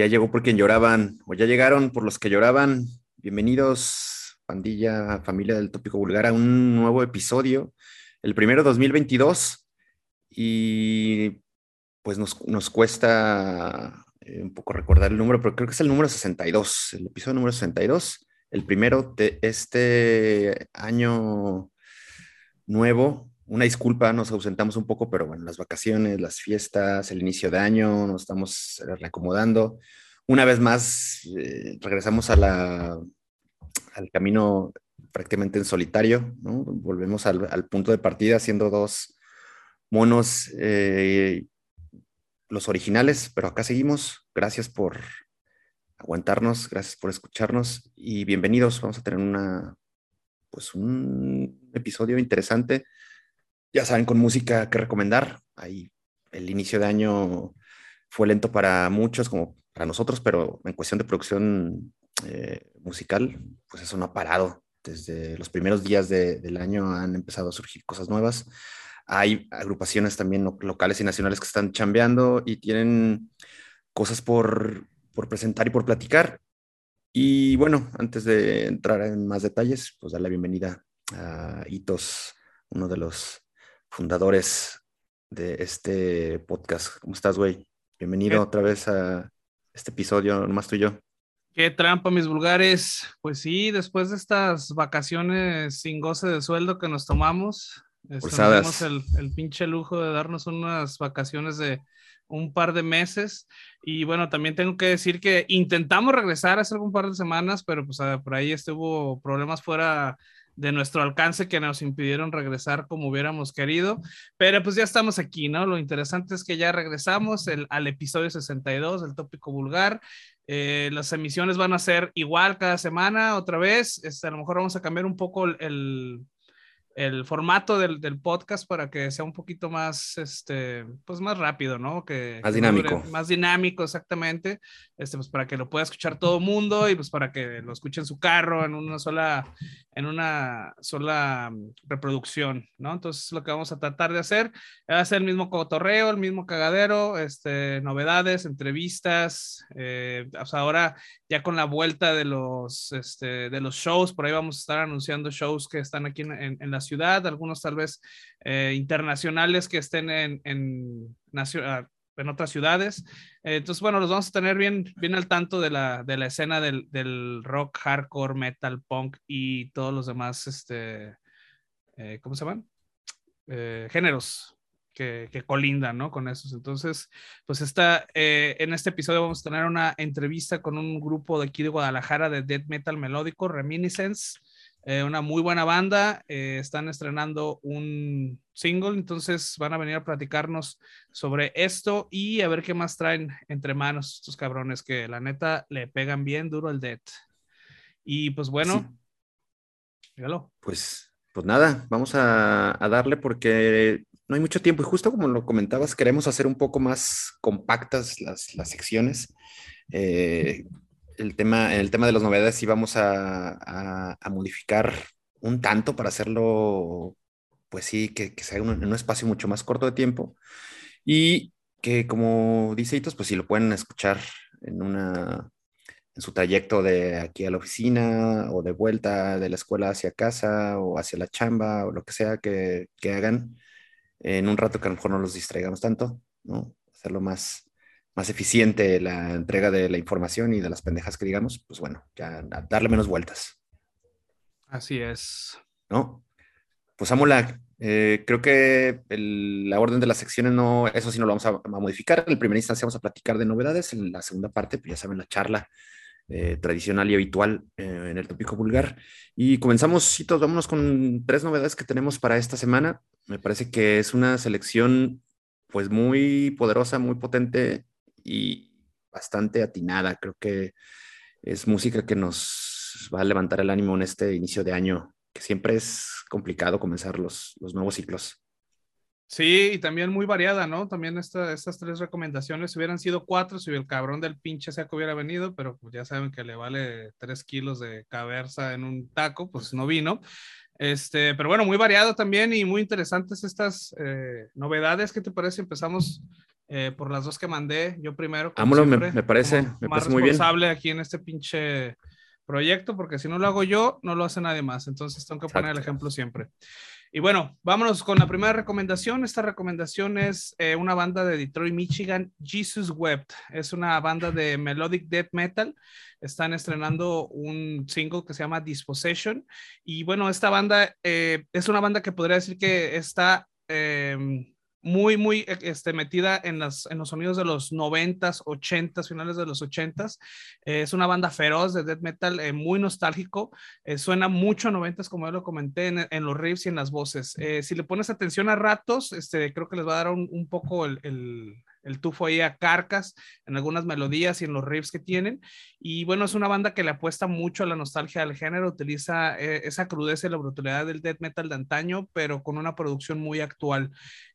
ya llegó por quien lloraban, o ya llegaron por los que lloraban. Bienvenidos, pandilla, familia del tópico vulgar, a un nuevo episodio, el primero 2022. Y pues nos, nos cuesta eh, un poco recordar el número, pero creo que es el número 62, el episodio número 62, el primero de este año nuevo una disculpa, nos ausentamos un poco, pero bueno, las vacaciones, las fiestas, el inicio de año, nos estamos eh, reacomodando. Una vez más, eh, regresamos al camino prácticamente en solitario, ¿no? Volvemos al, punto de partida siendo dos monos, eh, los originales, pero acá seguimos. Gracias por aguantarnos, gracias por escucharnos y bienvenidos. Vamos a tener una, pues un episodio interesante ya saben, con música que recomendar. Ahí el inicio de año fue lento para muchos, como para nosotros, pero en cuestión de producción eh, musical, pues eso no ha parado. Desde los primeros días del año han empezado a surgir cosas nuevas. Hay agrupaciones también locales y nacionales que están chambeando y tienen cosas por, por presentar y por platicar. Y bueno, antes de entrar en más detalles, pues dar la bienvenida a Hitos, uno de los fundadores de este podcast. ¿Cómo estás, güey? Bienvenido otra vez a este episodio, nomás tú y yo. Qué trampa, mis vulgares. pues sí, después de estas vacaciones sin goce de sueldo que nos tomamos, este, tenemos el, el pinche lujo de darnos unas vacaciones de un par de meses. Y bueno, también tengo que decir que intentamos regresar hace algún par de semanas, pero pues por ahí estuvo problemas fuera de nuestro alcance que nos impidieron regresar como hubiéramos querido, pero pues ya estamos aquí, ¿no? Lo interesante es que ya regresamos al episodio 62, el tópico vulgar. Eh, las emisiones van a ser igual cada semana, otra vez. Este, a lo mejor vamos a cambiar un poco el, el formato del, del, podcast para que sea un poquito más, este, pues más rápido, ¿no? Que, más dinámico. más dinámico, exactamente. Este, pues para que lo pueda escuchar todo el mundo y pues para que lo escuche en su carro, en una sola, en una sola mm, reproducción, ¿no? Entonces lo que vamos a tratar de hacer va a ser el mismo cotorreo, el mismo cagadero, este, novedades, entrevistas, eh, pues ahora ya con la vuelta de los, este, de los shows, por ahí vamos a estar anunciando shows que están aquí en, en, la ciudad, algunos tal vez eh, internacionales que estén en, en, ah, en otras ciudades. Eh, entonces, bueno, los vamos a tener bien, bien al tanto de la, de la escena del, del, rock, hardcore, metal, punk y todos los demás, este, eh, ¿cómo se llaman? géneros que, que, colindan, ¿no? Con esos. Entonces, pues esta, en este episodio vamos a tener una entrevista con un grupo de aquí de Guadalajara de death metal melódico, Reminiscence. Eh, una muy buena banda, eh, están estrenando un single, entonces van a venir a platicarnos sobre esto y a ver qué más traen entre manos estos cabrones que la neta le pegan bien duro al dead. Y pues bueno, Pues, pues nada, vamos a, darle porque no hay mucho tiempo y justo como lo comentabas, queremos hacer un poco más compactas las, las secciones. Eh, el tema, el tema de las novedades sí vamos a, modificar un tanto para hacerlo, pues sí, que, sea en un espacio mucho más corto de tiempo y que como dice Itos, pues sí lo pueden escuchar en una en su trayecto de aquí a la oficina o de vuelta de la escuela hacia casa o hacia la chamba o lo que sea que, que hagan en un rato que a lo mejor no los distraigamos tanto, ¿no? Hacerlo más, más eficiente la entrega de la información y de las pendejas que digamos, pues bueno, ya darle menos vueltas. Así es. ¿No? Pues Amula, eh, creo que la orden de las secciones no, eso sí no lo vamos a, modificar. En primera instancia vamos a platicar de novedades, en la segunda parte, pues ya saben, la charla eh, tradicional y habitual eh, en el tópico vulgar. Y comenzamos, todos vámonos con tres novedades que tenemos para esta semana. Me parece que es una selección pues muy poderosa, muy potente y bastante atinada. Creo que es música que nos va a levantar el ánimo en este inicio de año, que siempre es complicado comenzar los, los nuevos ciclos. Sí, y también muy variada, ¿no? También estas tres recomendaciones, hubieran sido cuatro, si el cabrón del pinche saco hubiera venido, pero pues ya saben que le vale tres kilos de caberza en un taco, pues no vino. Este, pero bueno, muy variado también y muy interesantes estas eh, novedades. ¿Qué te parece? Empezamos eh, por las dos que mandé. Yo primero. Vámonos, me, me, parece, me más parece muy bien. responsable aquí en este pinche proyecto, porque si no lo hago yo, no lo hace nadie más. Entonces tengo que poner el ejemplo siempre. Y bueno, vámonos con la primera recomendación. Esta recomendación es eh, una banda de Detroit, Michigan, Jesus Wept. Es una banda de melodic death metal. Están estrenando un single que se llama Dispossession. Y bueno, esta banda eh, es una banda que podría decir que está em, muy, muy e, este, metida en, las, en los sonidos de los 90s, 80s, finales de los 80s. Eh, es una banda feroz de death metal, eh, muy nostálgico. Eh, suena mucho a 90s, como ya lo comenté, en, los riffs y en las voces. si le pones atención a ratos, este, creo que les va a dar un, un poco el tufo ahí a Carcas en algunas melodías y en los riffs que tienen. Y bueno, es una banda que le apuesta mucho a la nostalgia del género, utiliza eh, esa crudeza y la brutalidad del death metal de antaño, pero con una producción muy actual.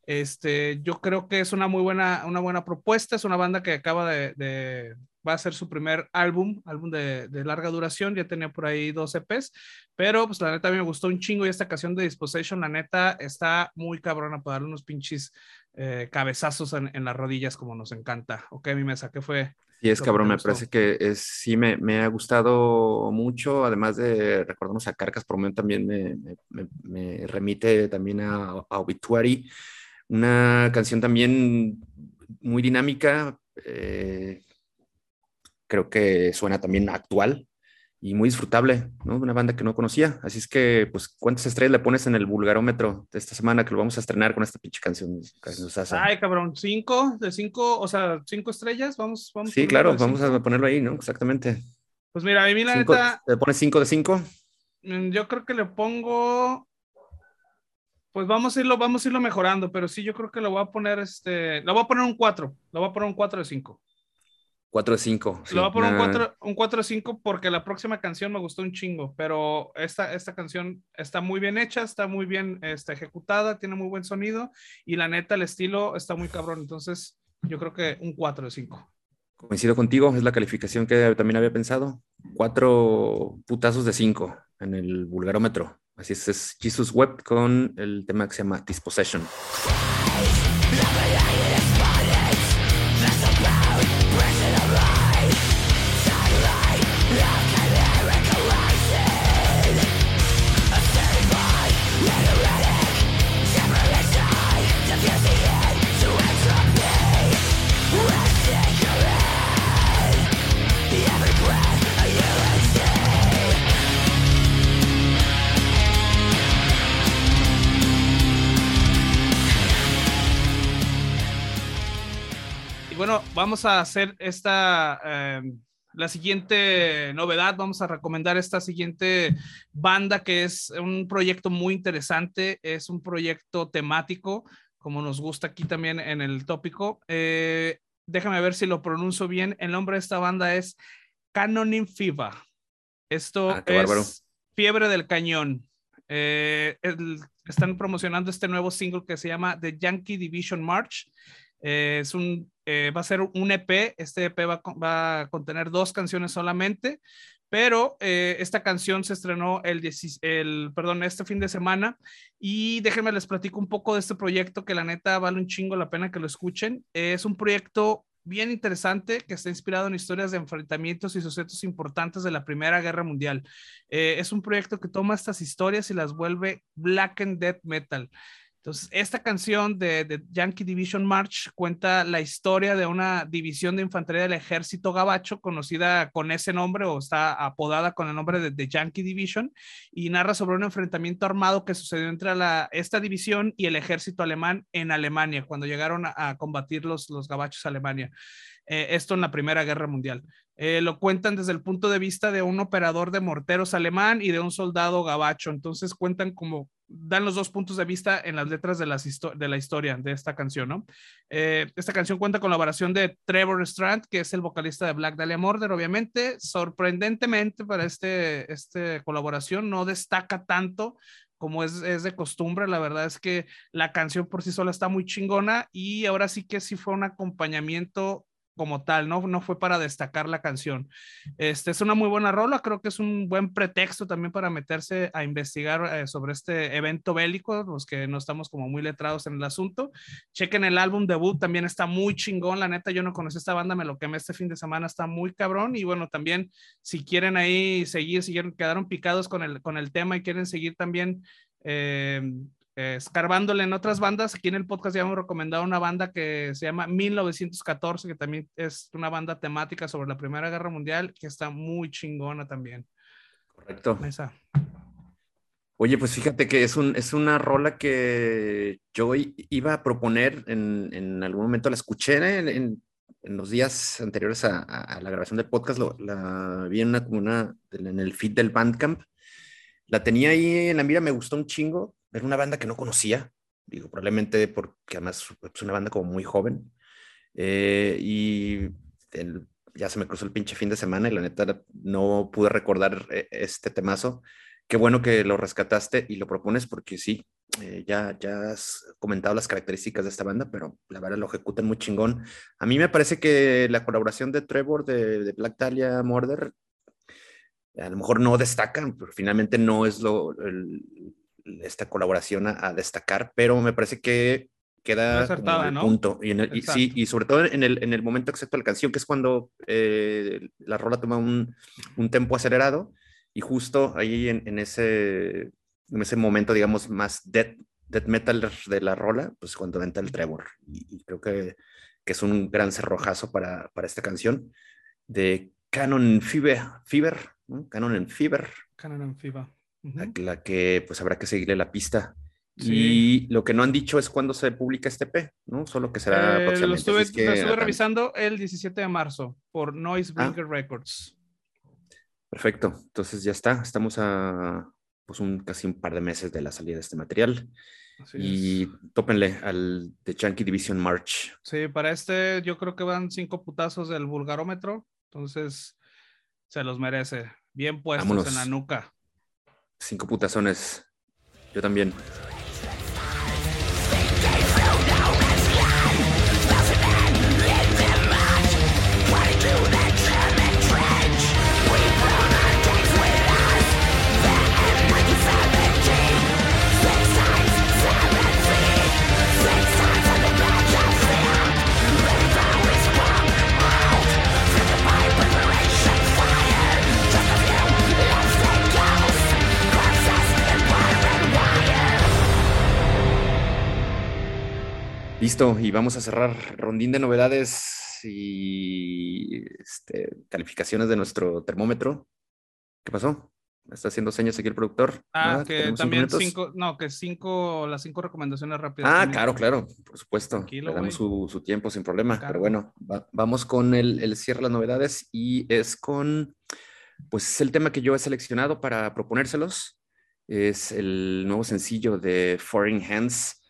Este, yo creo que es una muy buena, una buena propuesta, es una banda que acaba de, va a ser su primer álbum, álbum de, larga duración, ya tenía por ahí dos EPs, pero pues la neta a mí me gustó un chingo y esta canción de Dispossession, la neta está muy cabrona para darle unos pinches eh, cabezazos en, las rodillas como nos encanta. Ok, mi mesa, ¿qué fue? Sí, es cabrón, me parece que es, sí me, me, ha gustado mucho, además de recordarnos a Carcas, por momento también me, me, me, remite también a, a, Obituary, una canción también muy dinámica, eh, creo que suena también actual, y muy disfrutable, ¿no? Una banda que no conocía. Así es que, pues, ¿cuántas estrellas le pones en el vulgarómetro de esta semana que lo vamos a estrenar con esta pinche canción? Ay, cabrón, cinco, de cinco, o sea, cinco estrellas, vamos, vamos. Sí, claro, vamos a ponerlo ahí, ¿no? Exactamente. Pues mira, a mí la neta. ¿Le pones cinco de cinco? Mm, yo creo que le pongo. Pues vamos a irlo, vamos a irlo mejorando, pero sí, yo creo que lo voy a poner, este, lo voy a poner un cuatro, lo voy a poner un cuatro de cinco. 4 de 5. Lo voy a poner un 4, un 4 de 5 porque la próxima canción me gustó un chingo, pero esta, esta canción está muy bien hecha, está muy bien está ejecutada, tiene muy buen sonido y la neta el estilo está muy cabrón, entonces yo creo que un 4 de 5. Coincido contigo, es la calificación que también había pensado. Cuatro putazos de 5 en el vulgarómetro. Así es, es Jesus Web con el tema que se llama Dispossession. Vamos a hacer esta, em, la siguiente novedad, vamos a recomendar esta siguiente banda que es un proyecto muy interesante, es un proyecto temático, como nos gusta aquí también en el tópico. Eh, déjame ver si lo pronuncio bien. El nombre de esta banda es Canonin Fiva. Esto ah, es Fiebre del Cañón. Eh, están promocionando este nuevo single que se llama The Yankee Division March. Eh, es un, eh, va a ser un EP, este EP va, a contener dos canciones solamente, pero eh, esta canción se estrenó el, el, perdón, este fin de semana y déjenme les platico un poco de este proyecto que la neta vale un chingo la pena que lo escuchen. es un proyecto bien interesante que está inspirado en historias de enfrentamientos y sucesos importantes de la Primera Guerra Mundial. es un proyecto que toma estas historias y las vuelve black and death metal. Entonces, esta canción de, Yankee Division March cuenta la historia de una división de infantería del ejército gabacho conocida con ese nombre o está apodada con el nombre de, Yankee Division y narra sobre un enfrentamiento armado que sucedió entre esta división y el ejército alemán en Alemania cuando llegaron a, combatir los, los gabachos Alemania. Eh, esto en la Primera Guerra Mundial. Eh, lo cuentan desde el punto de vista de un operador de morteros alemán y de un soldado gabacho. Entonces cuentan como, dan los dos puntos de vista en las letras de, la historia de esta canción, ¿no? Eh, esta canción cuenta con la oración de Trevor Strand, que es el vocalista de Black Dahlia Murder, obviamente. Sorprendentemente para este, este colaboración no destaca tanto como es, es, de costumbre, la verdad es que la canción por sí sola está muy chingona y ahora sí que sí fue un acompañamiento como tal, ¿no? No fue para destacar la canción. Este es una muy buena rola, creo que es un buen pretexto también para meterse a investigar eh, sobre este evento bélico, los que no estamos como muy letrados en el asunto. Chequen el álbum debut, también está muy chingón, la neta, yo no conocí esta banda, me lo quemé este fin de semana, está muy cabrón y bueno, también si quieren ahí seguir, si quedaron picados con el, con el tema y quieren seguir también eh, escarbándole en otras bandas. Aquí en el podcast ya hemos recomendado una banda que se llama 1914, que también es una banda temática sobre la Primera Guerra Mundial, que está muy chingona también. Correcto. Oye, pues fíjate que es, un, es una rola que yo iba a proponer en, en algún momento, la escuché en, en, los días anteriores a, a, la grabación del podcast, lo, la vi en, una, una, en el feed del Bandcamp. La tenía ahí en la mira, me gustó un chingo, era una banda que no conocía, digo, probablemente porque además es una banda como muy joven. Eh, y ya se me cruzó el pinche fin de semana y la neta no pude recordar eh, este temazo. Qué bueno que lo rescataste y lo propones porque sí, eh, ya, ya has comentado las características de esta banda, pero la verdad lo ejecutan muy chingón. A mí me parece que la colaboración de Trevor de, Black Dahlia Murder a lo mejor no destacan, pero finalmente no es lo, esta colaboración a, destacar, pero me parece que queda acertada, ¿no? punto. Y, sí, y sobre todo en el, en el momento exacto de la canción, que es cuando eh, la rola toma un, un tempo acelerado y justo ahí en, en, ese, en ese momento, digamos, más death, death metal de la rola, pues cuando entra el Trevor. Y, creo que, que, es un gran cerrojazo para, para esta canción de Canon Fever, Fever Canon en Fever. Canon en Fever la, que pues habrá que seguirle la pista. Y lo que no han dicho es cuándo se publica este P, ¿no? Solo que será eh, Lo estuve, estuve revisando el 17 de marzo por Noise ah. Records. Perfecto, entonces ya está, estamos a pues un casi un par de meses de la salida de este material. y tópenle al The Chunky Division March. Sí, para este yo creo que van cinco putazos del vulgarómetro, entonces se los merece. Bien puestos en la nuca. Cinco putazones. Yo también. Listo, y vamos a cerrar rondín de novedades y este, calificaciones de nuestro termómetro. ¿Qué pasó? está haciendo señas aquí el productor. Ah, que también cinco, no, que cinco, las cinco recomendaciones rápidas. Ah, claro, claro, por supuesto. Le damos su, tiempo sin problema, pero bueno, vamos con el, el, cierre de las novedades y es con, pues es el tema que yo he seleccionado para proponérselos. Es el nuevo sencillo de Foreign Hands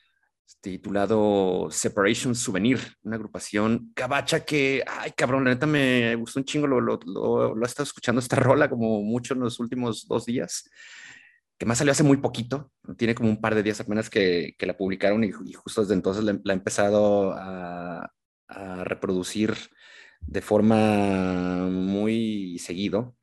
titulado Separation Souvenir, una agrupación cabacha que, ay cabrón, la neta me gustó un chingo, lo, lo, lo, he estado escuchando esta rola como mucho en los últimos dos días, que más salió hace muy poquito, tiene como un par de días apenas que, que la publicaron y, justo desde entonces la, he empezado a, a, reproducir de forma muy seguido.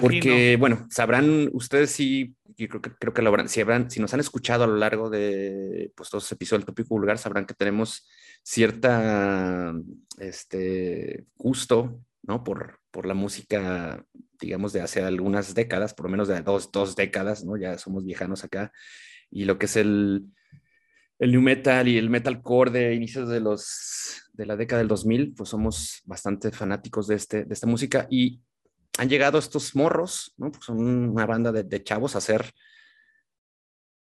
Porque, bueno, sabrán ustedes si, creo que, creo que lo habrán, si, habrán, si nos han escuchado a lo largo de pues, todos los episodios del Tópico Vulgar, sabrán que tenemos cierta este, gusto, ¿no? Por, por la música, digamos, de hace algunas décadas, por lo menos de dos, dos décadas, ¿no? Ya somos viejanos acá. Y lo que es el, el new metal y el metalcore de inicios de los de la década del 2000, pues somos bastante fanáticos de, este, de esta música y han llegado estos morros, ¿no? Pues son una banda de, chavos a hacer,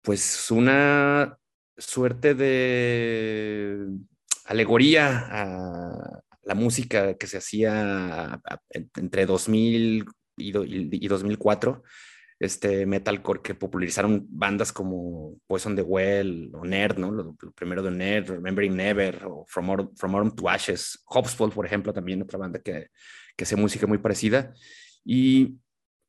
pues, una suerte de alegoría a la música que se hacía entre 2000 y, 2004, este metalcore que popularizaron bandas como Poison the Well o Nerd, ¿no? Lo, primero de Nerd, Remembering Never o From, Autumn to Ashes, Hopsfall, por ejemplo, también otra banda que que hace música muy parecida. Y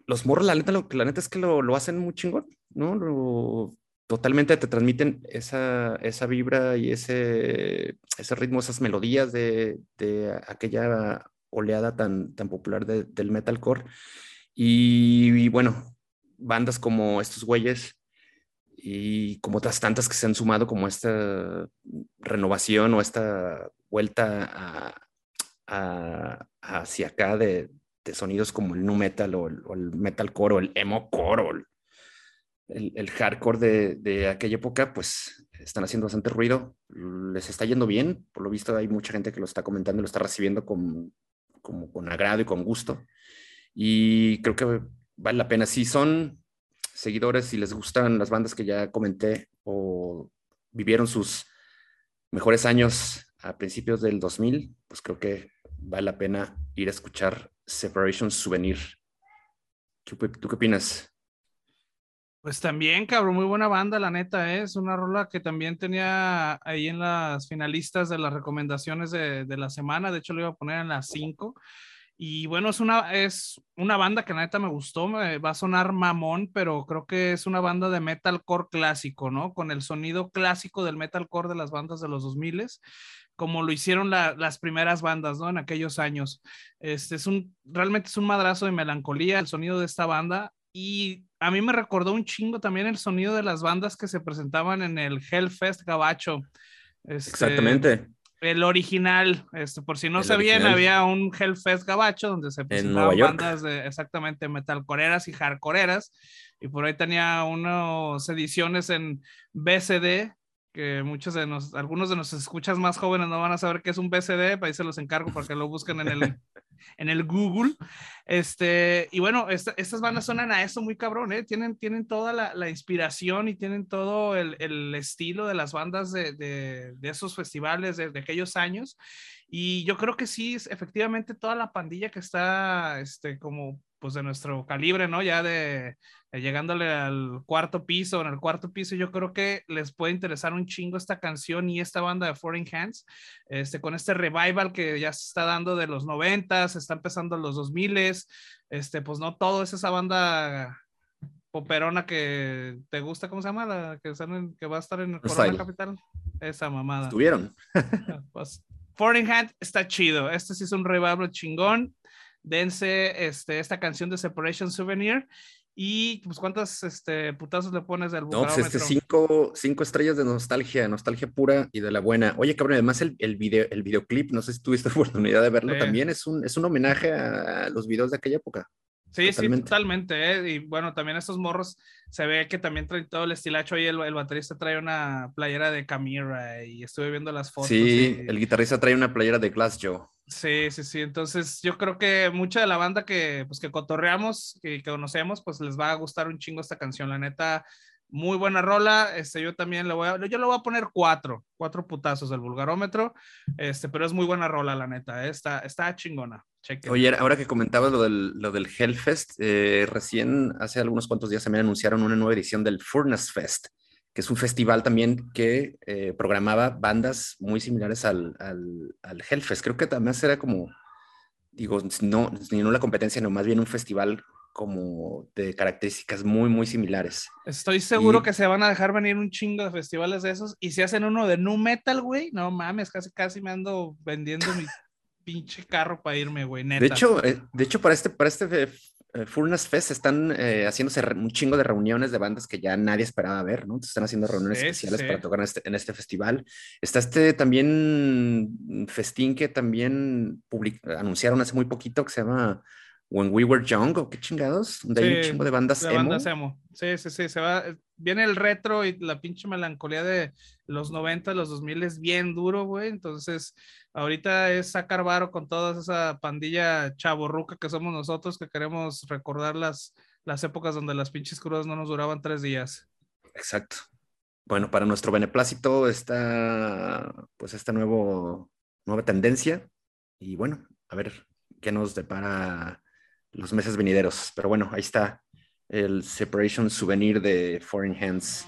los morros, la neta, lo, la neta es que lo, lo hacen muy chingón, ¿no? Lo, totalmente te transmiten esa, esa vibra y ese, ese ritmo, esas melodías de, de aquella oleada tan, tan popular del metalcore. Y, y, bueno, bandas como estos güeyes y como otras tantas que se han sumado como esta renovación o esta vuelta a, hacia acá de, de, sonidos como el nu metal o el, o el metalcore o el emo core o el, el, hardcore de, de, aquella época, pues están haciendo bastante ruido, les está yendo bien, por lo visto hay mucha gente que lo está comentando, lo está recibiendo con, como con agrado y con gusto, y creo que vale la pena. Si son seguidores, si les gustan las bandas que ya comenté o vivieron sus mejores años a principios del 2000, pues creo que vale la pena ir a escuchar Separation Souvenir. ¿Tú qué opinas? Pues también, cabrón, muy buena banda, la neta, ¿eh? es una rola que también tenía ahí en las finalistas de las recomendaciones de, de la semana, de hecho lo iba a poner en las 5. Y bueno, es una, es una banda que la neta me gustó, me va a sonar mamón, pero creo que es una banda de metalcore clásico, ¿no? Con el sonido clásico del metalcore de las bandas de los 2000 como lo hicieron las primeras bandas, ¿no? En aquellos años. Este es un, realmente es un madrazo de melancolía el sonido de esta banda y a mí me recordó un chingo también el sonido de las bandas que se presentaban en el Hellfest Gabacho. Este, Exactamente. El original, este, por si no sabían, había un Hellfest Gabacho donde se presentaban bandas de exactamente metalcoreras y hardcoreras. Y por ahí tenía unas ediciones en BCD, que muchos de nos, algunos de nuestros escuchas más jóvenes no van a saber qué es un BCD, ahí se los encargo para que lo busquen en el, en el Google. Este, y bueno, estas bandas suenan a eso muy cabrón, ¿eh? Tienen, tienen toda la, la inspiración y tienen todo el, el, estilo de las bandas de, de, de esos festivales de, de, aquellos años. Y yo creo que sí, efectivamente, toda la pandilla que está, este, como pues de nuestro calibre, ¿no? Ya de, llegándole al cuarto piso, en el cuarto piso, yo creo que les puede interesar un chingo esta canción y esta banda de Foreign Hands, este, con este revival que ya se está dando de los noventas, está empezando los dos miles, este, pues no todo es esa banda poperona que te gusta, ¿cómo se llama? La que, que va a estar en el Corona Capital. Esa mamada. Estuvieron. pues, Foreign Hands está chido. Este sí es un revival chingón dense este, esta canción de Separation Souvenir. Y pues, ¿cuántas este, putazos le pones del No, pues este cinco, cinco estrellas de nostalgia, nostalgia pura y de la buena. Oye, cabrón, además el, el, video, el videoclip, no sé si tuviste oportunidad de verlo, también es un, es un homenaje a los videos de aquella época. Sí, totalmente. sí, totalmente. ¿eh? Y bueno, también estos morros se ve que también traen todo el estilacho. Ahí el, el baterista trae una playera de Camira y estuve viendo las fotos. Sí, el guitarrista trae una playera de Glass Joe. Sí, sí, sí. Entonces yo creo que mucha de la banda que, pues, que cotorreamos y que conocemos, pues les va a gustar un chingo esta canción. La neta, muy buena rola. Este, yo también le voy a, yo le voy a poner cuatro, cuatro putazos del vulgarómetro. Este, pero es muy buena rola, la neta. ¿eh? Está, está chingona. Oye, ahora que comentabas lo del, lo del Hellfest, eh, recién hace algunos cuantos días también anunciaron una nueva edición del Furnace Fest, que es un festival también que eh, programaba bandas muy similares al, al, al, Hellfest. Creo que también será como, digo, no, ni la competencia, no, más bien un festival como de características muy, muy similares. Estoy seguro que se van a dejar venir un chingo de festivales de esos. Y si hacen uno de nu metal, güey, no mames, casi, casi me ando vendiendo mi pinche carro para irme, güey, neta. De hecho, eh, de hecho para este, para este eh, Fest están eh, haciéndose un chingo de reuniones de bandas que ya nadie esperaba ver, ¿no? Están haciendo reuniones especiales para tocar en este, en este, festival. Está este también festín que también anunciaron hace muy poquito que se llama When We Were Young, o qué chingados, donde hay un chingo de bandas de Bandas emo. Sí, sí, sí, se va, viene el retro y la pinche melancolía de los 90, los 2000 es bien duro, güey, entonces ahorita es sacar varo con toda esa pandilla chaborruca que somos nosotros, que queremos recordar las, las épocas donde las pinches crudas no nos duraban tres días. Exacto. Bueno, para nuestro beneplácito está, pues, esta nuevo, nueva tendencia y bueno, a ver qué nos depara los meses venideros. Pero bueno, ahí está el Separation Souvenir de Foreign Hands.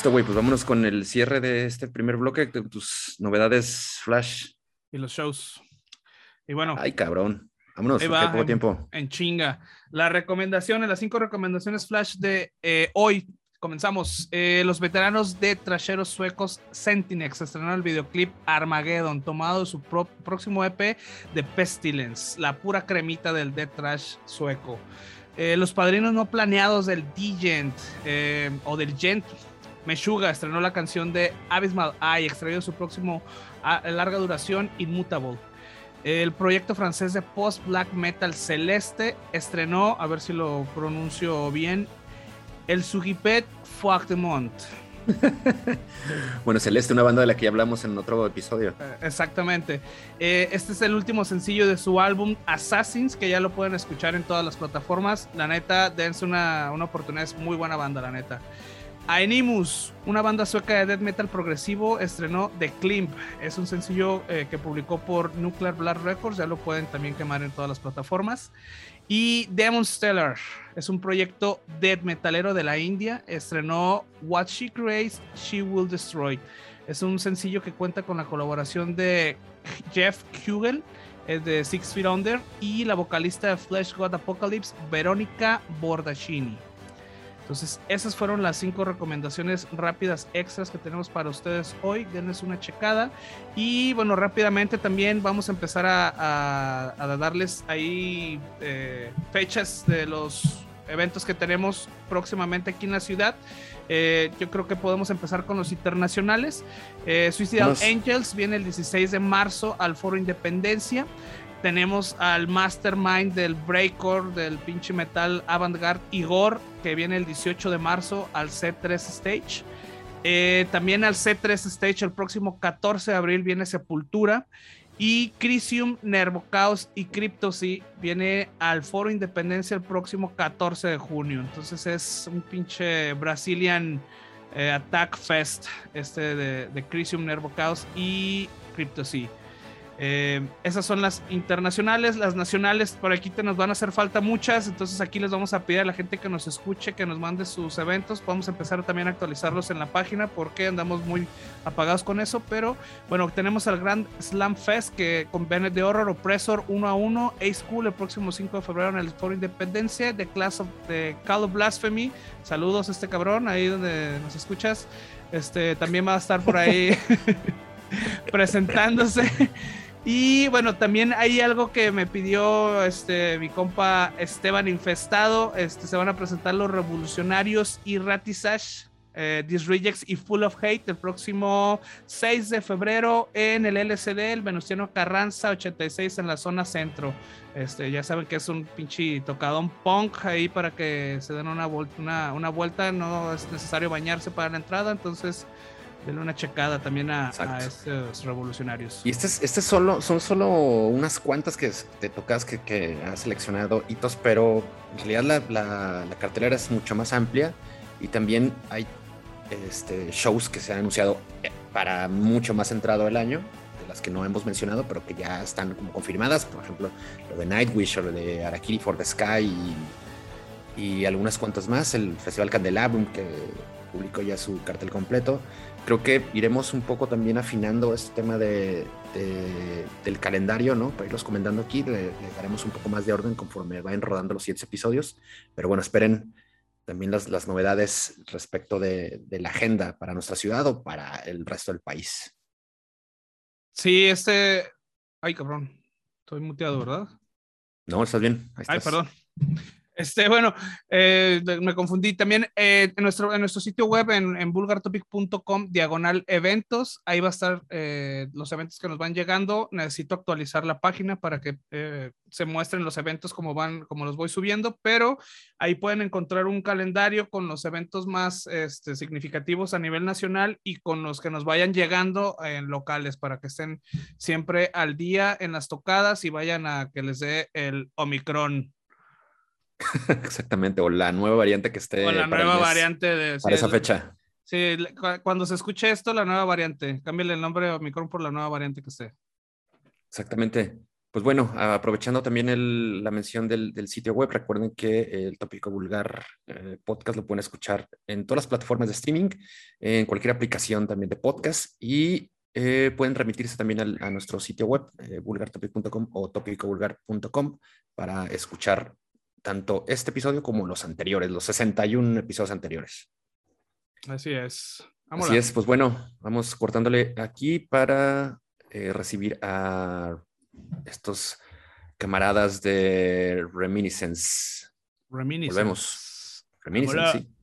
Listo, güey, pues vámonos con el cierre de este primer bloque, tus novedades Flash. Y los shows. Y bueno. Ay, cabrón. Vámonos, va, poco tiempo. En chinga. Las recomendaciones, las cinco recomendaciones Flash de eh, hoy. Comenzamos. Eh, los veteranos de trasheros suecos Sentinex estrenaron el videoclip Armageddon, tomado de su próximo EP de Pestilence, la pura cremita del death trash sueco. Eh, los padrinos no planeados del D-Gent o del Gent Meshuga estrenó la canción de Abysmal Eye, extraído su próximo a larga duración Immutable. El proyecto francés de post-black metal Celeste estrenó, a ver si lo pronuncio bien, el Sugipet Mont. bueno, Celeste, una banda de la que ya hablamos en otro episodio. Eh, exactamente. Eh, este es el último sencillo de su álbum Assassins, que ya lo pueden escuchar en todas las plataformas. La neta, dense una, una oportunidad, es muy buena banda, la neta. Aenimus, una banda sueca de death metal progresivo, estrenó The Climb. Es un sencillo eh, que publicó por Nuclear Blood Records, ya lo pueden también quemar en todas las plataformas. Y Demon Stellar es un proyecto death metalero de la India, estrenó What She Creates, She Will Destroy. Es un sencillo que cuenta con la colaboración de Jeff Kugel, de Six Feet Under, y la vocalista de Flesh God Apocalypse, Verónica Bordacini. Entonces, esas fueron las cinco recomendaciones rápidas extras que tenemos para ustedes hoy. Denles una checada. Y bueno, rápidamente también vamos a empezar a, darles ahí eh, fechas de los eventos que tenemos próximamente aquí en la ciudad. Eh, yo creo que podemos empezar con los internacionales. Eh, Suicidal Angels viene el 16 de marzo al Foro Independencia tenemos al mastermind del breakcore del pinche metal avant-garde Igor, que viene el 18 de marzo al C3 Stage. Eh, también al C3 Stage el próximo 14 de abril viene Sepultura. Y Crisium, Nervocaos y Cryptosy viene al Foro Independencia el próximo 14 de junio. Entonces es un pinche Brazilian eh, Attack Fest este de, de Crisium, Nervocaos y Cryptosy. Eh, esas son las internacionales, las nacionales, por aquí te nos van a hacer falta muchas, entonces aquí les vamos a pedir a la gente que nos escuche, que nos mande sus eventos, vamos a empezar también a actualizarlos en la página porque andamos muy apagados con eso, pero bueno, tenemos al Grand Slam Fest que con Bennett de Horror, Oppressor 1 a 1, A School el próximo 5 de febrero en el Foro Independencia, de Class of, the Call of Blasphemy, saludos a este cabrón ahí donde nos escuchas, este también va a estar por ahí presentándose. Y bueno, también hay algo que me pidió este mi compa Esteban Infestado. Este, se van a presentar los revolucionarios y Ratisash, eh, Disrejects y Full of Hate el próximo 6 de febrero en el LCD, el Venustiano Carranza 86 en la zona centro. Este, ya saben que es un pinche tocadón punk ahí para que se den una, una, una vuelta. No es necesario bañarse para la entrada, entonces denle una checada también a, estos revolucionarios. Y este, este solo, son solo unas cuantas que te tocas que, que has seleccionado hitos, pero en realidad la, la, cartelera es mucho más amplia y también hay este, shows que se han anunciado eh, para mucho más entrado el año, de las que no hemos mencionado, pero que ya están como confirmadas, por ejemplo, lo de Nightwish o lo de Arakiri for the Sky y, y algunas cuantas más, el Festival Candelabrum que publicó ya su cartel completo creo que iremos un poco también afinando este tema de, del calendario, ¿no? Para irlos comentando aquí, le, daremos un poco más de orden conforme vayan rodando los siguientes episodios. Pero bueno, esperen también las, las novedades respecto de, de, la agenda para nuestra ciudad o para el resto del país. Sí, este. Ay, cabrón. Estoy muteado, ¿verdad? No, estás bien. Ay, perdón. Este, bueno, eh, me confundí también eh, en, nuestro, en nuestro sitio web en, en vulgartopic.com, diagonal eventos, ahí va a estar eh, los eventos que nos van llegando. Necesito actualizar la página para que se muestren los eventos como van, como los voy subiendo, pero ahí pueden encontrar un calendario con los eventos más este, significativos a nivel nacional y con los que nos vayan llegando en locales para que estén siempre al día en las tocadas y vayan a que les dé el Omicron. Exactamente, o la nueva variante que esté. O la nueva variante de. Para esa fecha. Sí, cuando se escuche esto, la nueva variante. Cámbiale el nombre a Omicron por la nueva variante que esté. Exactamente. Pues bueno, aprovechando también la mención del, sitio web, recuerden que el tópico vulgar eh, podcast lo pueden escuchar en todas las plataformas de streaming, en cualquier aplicación también de podcast y eh, pueden remitirse también a nuestro sitio web, eh, vulgartopic.com o topicovulgar.com para escuchar tanto este episodio como los anteriores, los 61 episodios anteriores. Así es. Así es, pues bueno, vamos cortándole aquí para recibir a estos camaradas de Reminiscence. Reminiscence. Volvemos. Reminiscence, sí.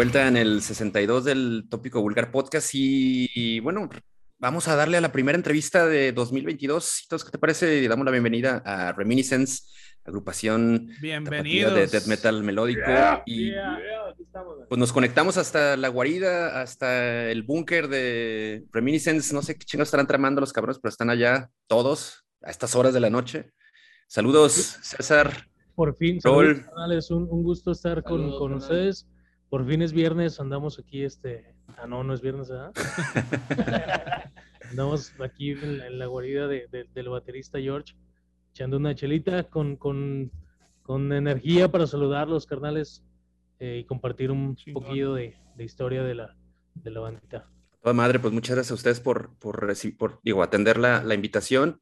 Vuelta en el 62 del Tópico Vulgar Podcast y, bueno, vamos a darle a la primera entrevista de 2022. ¿Qué te parece? Damos la bienvenida a Reminiscence, agrupación de death metal melódico y pues nos conectamos hasta la guarida, hasta el búnker de Reminiscence. No sé qué chingos estarán tramando los cabrones, pero están allá todos a estas horas de la noche. Saludos, César. Por fin, es un, un, gusto estar con, con ustedes. Por fin es viernes, andamos aquí, este, ah, no, no es viernes, ¿verdad? andamos aquí en la, guarida del baterista George, echando una chelita con, con, con energía para saludar los carnales eh, y compartir un poquillo de, de, historia de la, de la bandita. Toda madre, pues muchas gracias a ustedes por, por, por digo, atender la, la invitación.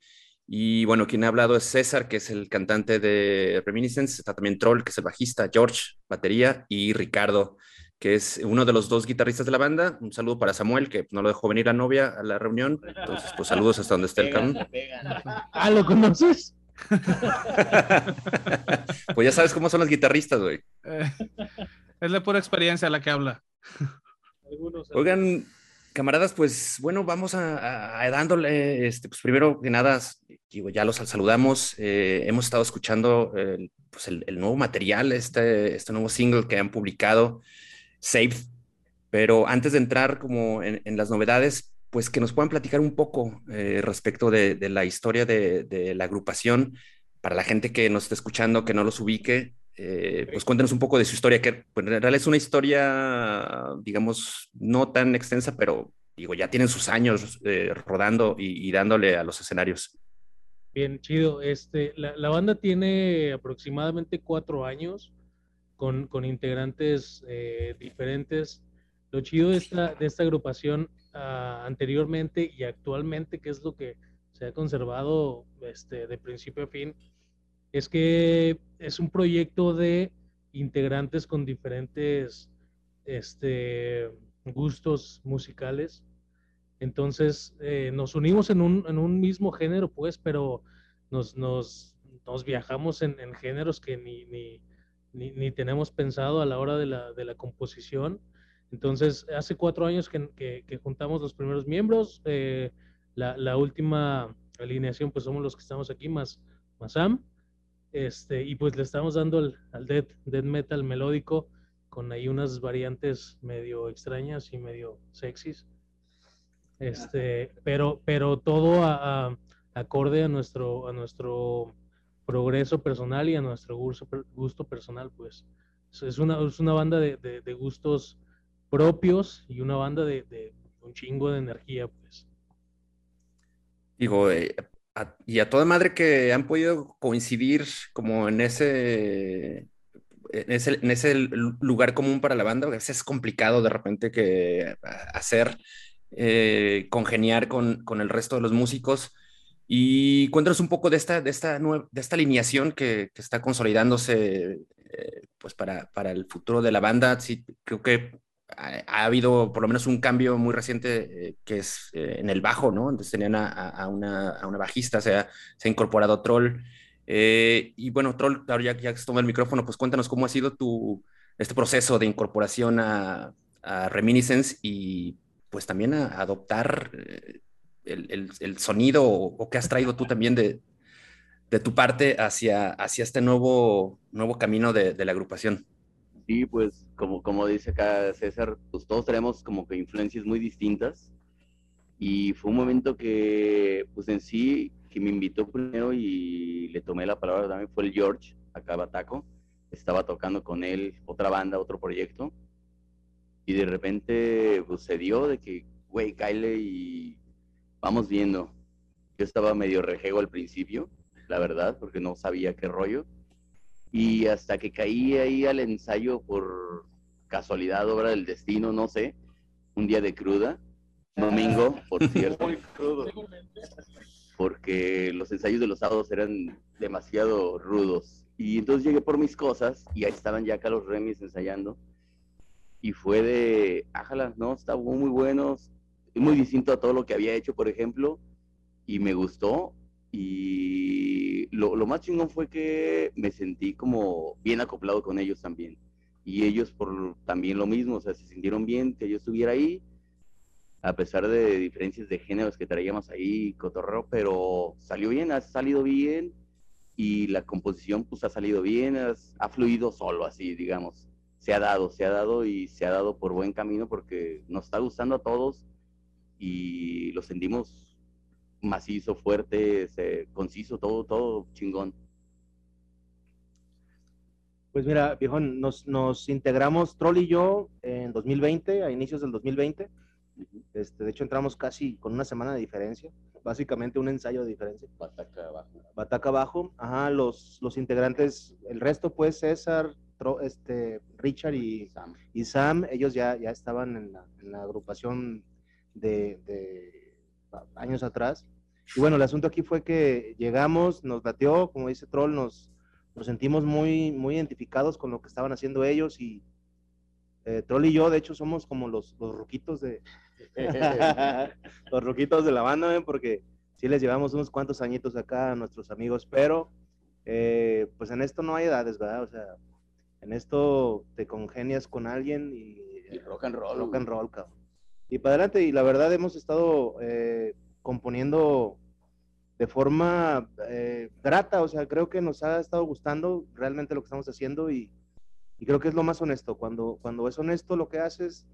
Y bueno, quien ha hablado es César, que es el cantante de Reminiscence, está también Troll, que es el bajista, George, batería, y Ricardo, que es uno de los dos guitarristas de la banda. Un saludo para Samuel, que no lo dejó venir la novia a la reunión. Entonces, pues saludos hasta donde esté el cabrón. Ah, ¿lo conoces? pues ya sabes cómo son los guitarristas, güey. Eh, es la pura experiencia la que habla. Oigan, camaradas, pues bueno, vamos a, dándole, este, pues primero que nada, ya los saludamos, eh, hemos estado escuchando el, pues el, nuevo material, este, este nuevo single que han publicado, Save, pero antes de entrar como en, las novedades, pues que nos puedan platicar un poco eh, respecto de, la historia de, la agrupación, para la gente que nos está escuchando, que no los ubique, eh, pues cuéntenos un poco de su historia, que pues, en realidad es una historia, digamos, no tan extensa, pero digo, ya tienen sus años eh, rodando y, dándole a los escenarios. Bien, chido. Este, la, banda tiene aproximadamente cuatro años con, con integrantes eh, diferentes. Lo chido de esta, de esta agrupación ah, anteriormente y actualmente, que es lo que se ha conservado este, de principio a fin, es que es un proyecto de integrantes con diferentes este, gustos musicales. Entonces, eh, nos unimos en un, en un, mismo género, pues, pero nos, nos, nos viajamos en, géneros que ni, ni, ni, tenemos pensado a la hora de la, de la composición. Entonces, hace cuatro años que, que, juntamos los primeros miembros. Eh, la, la, última alineación, pues somos los que estamos aquí, más, más. Este, y pues le estamos dando al, al death, metal melódico con ahí unas variantes medio extrañas y medio sexys. Este, pero, pero todo a, acorde a nuestro, a nuestro progreso personal y a nuestro gusto, gusto personal, pues. Es una, es una banda de, de, gustos propios y una banda de, de, un chingo de energía, pues. Digo, eh, y a toda madre que han podido coincidir como en ese, en ese, en ese lugar común para la banda, a veces es complicado de repente que hacer, eh, congeniar con, con, el resto de los músicos. Y cuéntanos un poco de esta, de esta, de esta alineación que, que está consolidándose eh, pues para, para, el futuro de la banda. Sí, creo que ha, habido por lo menos un cambio muy reciente eh, que es eh, en el bajo, ¿no? Antes tenían a, una, bajista, se ha, se ha incorporado Troll. Eh, y bueno, Troll, ahora ya, ya que toma el micrófono, pues cuéntanos cómo ha sido tu, este proceso de incorporación a, a Reminiscence y pues también a, adoptar eh, el, sonido o, que has traído tú también de, tu parte hacia, hacia este nuevo, nuevo camino de, la agrupación. Sí, pues como, como dice acá César, pues todos tenemos como que influencias muy distintas y fue un momento que pues en sí que me invitó primero y le tomé la palabra también fue el George, acá Bataco, estaba tocando con él otra banda, otro proyecto y de repente pues, se dio de que, güey, Kyle y vamos viendo. Yo estaba medio rejego al principio, la verdad, porque no sabía qué rollo. Y hasta que caí ahí al ensayo por casualidad, obra del destino, no sé, un día de cruda, domingo, por cierto. Muy crudo. Porque los ensayos de los sábados eran demasiado rudos. Y entonces llegué por mis cosas y ahí estaban ya acá los remis ensayando y fue de, ájala, no, está muy bueno, muy distinto a todo lo que había hecho, por ejemplo, y me gustó. Y lo, lo, más chingón fue que me sentí como bien acoplado con ellos también. Y ellos por también lo mismo, o sea, se sintieron bien que yo estuviera ahí, a pesar de diferencias de géneros que traíamos ahí, cotorreo, pero salió bien, ha salido bien y la composición pues ha salido bien, ha fluido solo así, digamos se ha dado, se ha dado y se ha dado por buen camino porque nos está gustando a todos y lo sentimos macizo, fuerte, conciso, todo, todo chingón. Pues mira, viejo, nos, nos, integramos Troll y yo en 2020, a inicios del 2020. Este, de hecho, entramos casi con una semana de diferencia, básicamente un ensayo de diferencia. Bataca abajo. Bataca abajo, ajá, los, los integrantes, el resto pues César, este, Richard y Sam. y Sam, ellos ya, ya estaban en la, agrupación de, años atrás. Y bueno, el asunto aquí fue que llegamos, nos batió, como dice Troll, nos, nos sentimos muy, muy identificados con lo que estaban haciendo ellos y eh, Troll y yo, de hecho, somos como los, los ruquitos de los ruquitos de la banda, porque sí les llevamos unos cuantos añitos acá a nuestros amigos, pero eh, pues en esto no hay edades, ¿verdad? O sea, en esto te congenias con alguien y, rock and roll. Rock and roll, cabrón. Y para adelante, y la verdad hemos estado eh, componiendo de forma eh, grata, o sea, creo que nos ha estado gustando realmente lo que estamos haciendo y, creo que es lo más honesto. Cuando, cuando es honesto lo que haces,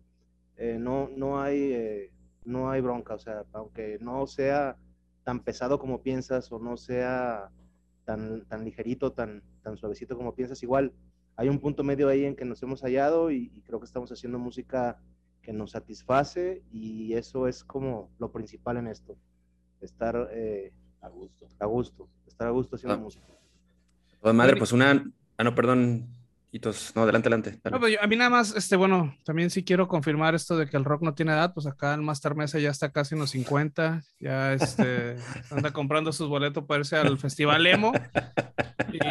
eh, no, no, hay, no hay bronca, o sea, aunque no sea tan pesado como piensas o no sea tan, tan ligerito, tan, tan suavecito como piensas, igual hay un punto medio ahí en que nos hemos hallado y, creo que estamos haciendo música que nos satisface y eso es como lo principal en esto, estar eh, a gusto. A gusto, estar a gusto haciendo ah. música. Pues madre, pues una, ah no, perdón, no, adelante, adelante. Pues, a mí nada más, este, bueno, también sí quiero confirmar esto de que el rock no tiene edad, pues acá el Master Mesa ya está casi en los 50, ya este, anda comprando sus boletos para irse al Festival Emo,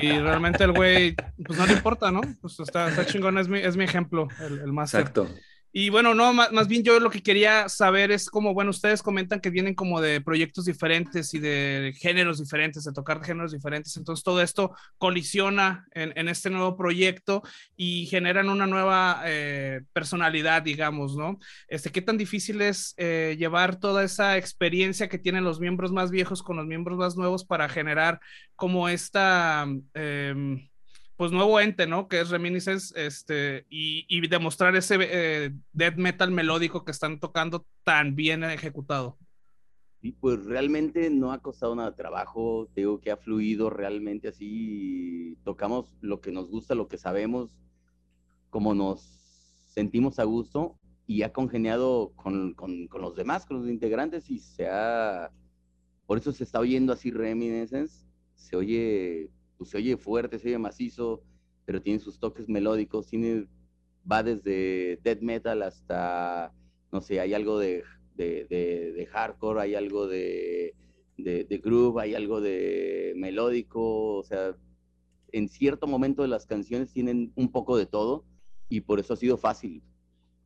y realmente el güey, pues no le importa, ¿no? Pues está, está chingón, es mi, es mi ejemplo, el, el Master. Exacto. Y bueno, no, más, más, bien yo lo que quería saber es como, bueno, ustedes comentan que vienen como de proyectos diferentes y de géneros diferentes, de tocar géneros diferentes, entonces todo esto colisiona en, en este nuevo proyecto y generan una nueva eh, personalidad, digamos, ¿no? Este, ¿Qué tan difícil es eh, llevar toda esa experiencia que tienen los miembros más viejos con los miembros más nuevos para generar como esta... Eh, pues nuevo ente, ¿no? Que es Reminiscence, este, y, demostrar ese eh, death metal melódico que están tocando tan bien ejecutado. Y pues realmente no ha costado nada de trabajo, digo que ha fluido realmente así, tocamos lo que nos gusta, lo que sabemos, como nos sentimos a gusto y ha congeniado con, con, con los demás, con los integrantes y se ha, por eso se está oyendo así Reminiscence, se oye pues, se oye fuerte, se oye macizo, pero tiene sus toques melódicos, va desde death metal hasta, no sé, hay algo de, hardcore, hay algo de, de, groove, hay algo de melódico, o sea, en cierto momento de las canciones tienen un poco de todo y por eso ha sido fácil.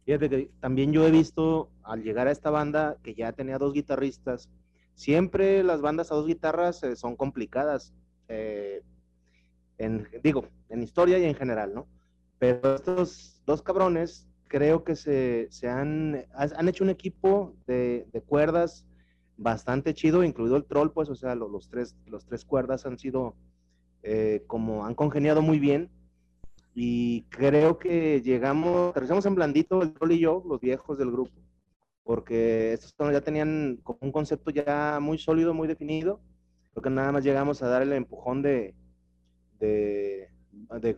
Fíjate que también yo he visto al llegar a esta banda que ya tenía dos guitarristas, siempre las bandas a dos guitarras eh, son complicadas. Eh, en, digo, en historia y en general, ¿no? Pero estos dos cabrones creo que se, se han, han hecho un equipo de, de, cuerdas bastante chido, incluido el troll, pues, o sea, los, tres, los tres cuerdas han sido eh, como han congeniado muy bien. Y creo que llegamos, aterrizamos en blandito el troll y yo, los viejos del grupo, porque estos ya tenían como un concepto ya muy sólido, muy definido. Creo que nada más llegamos a dar el empujón de, de, de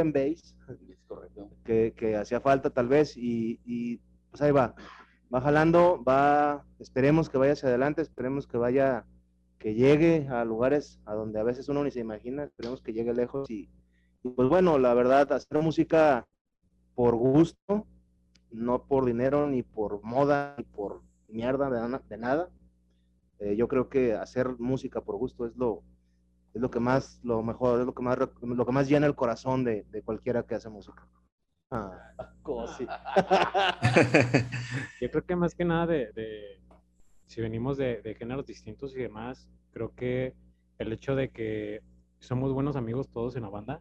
and bass, que, que, hacía falta tal vez, y, y, pues ahí va, va jalando, va, esperemos que vaya hacia adelante, esperemos que vaya, que llegue a lugares a donde a veces uno ni se imagina, esperemos que llegue lejos y, pues bueno, la verdad, hacer música por gusto, no por dinero, ni por moda, ni por mierda de, de nada. Eh, yo creo que hacer música por gusto es lo, es lo que más, lo mejor, es lo que más, lo que más llena el corazón de, de cualquiera que hace música. Ah, sí. Yo creo que más que nada de, de si venimos de, de, géneros distintos y demás, creo que el hecho de que somos buenos amigos todos en la banda,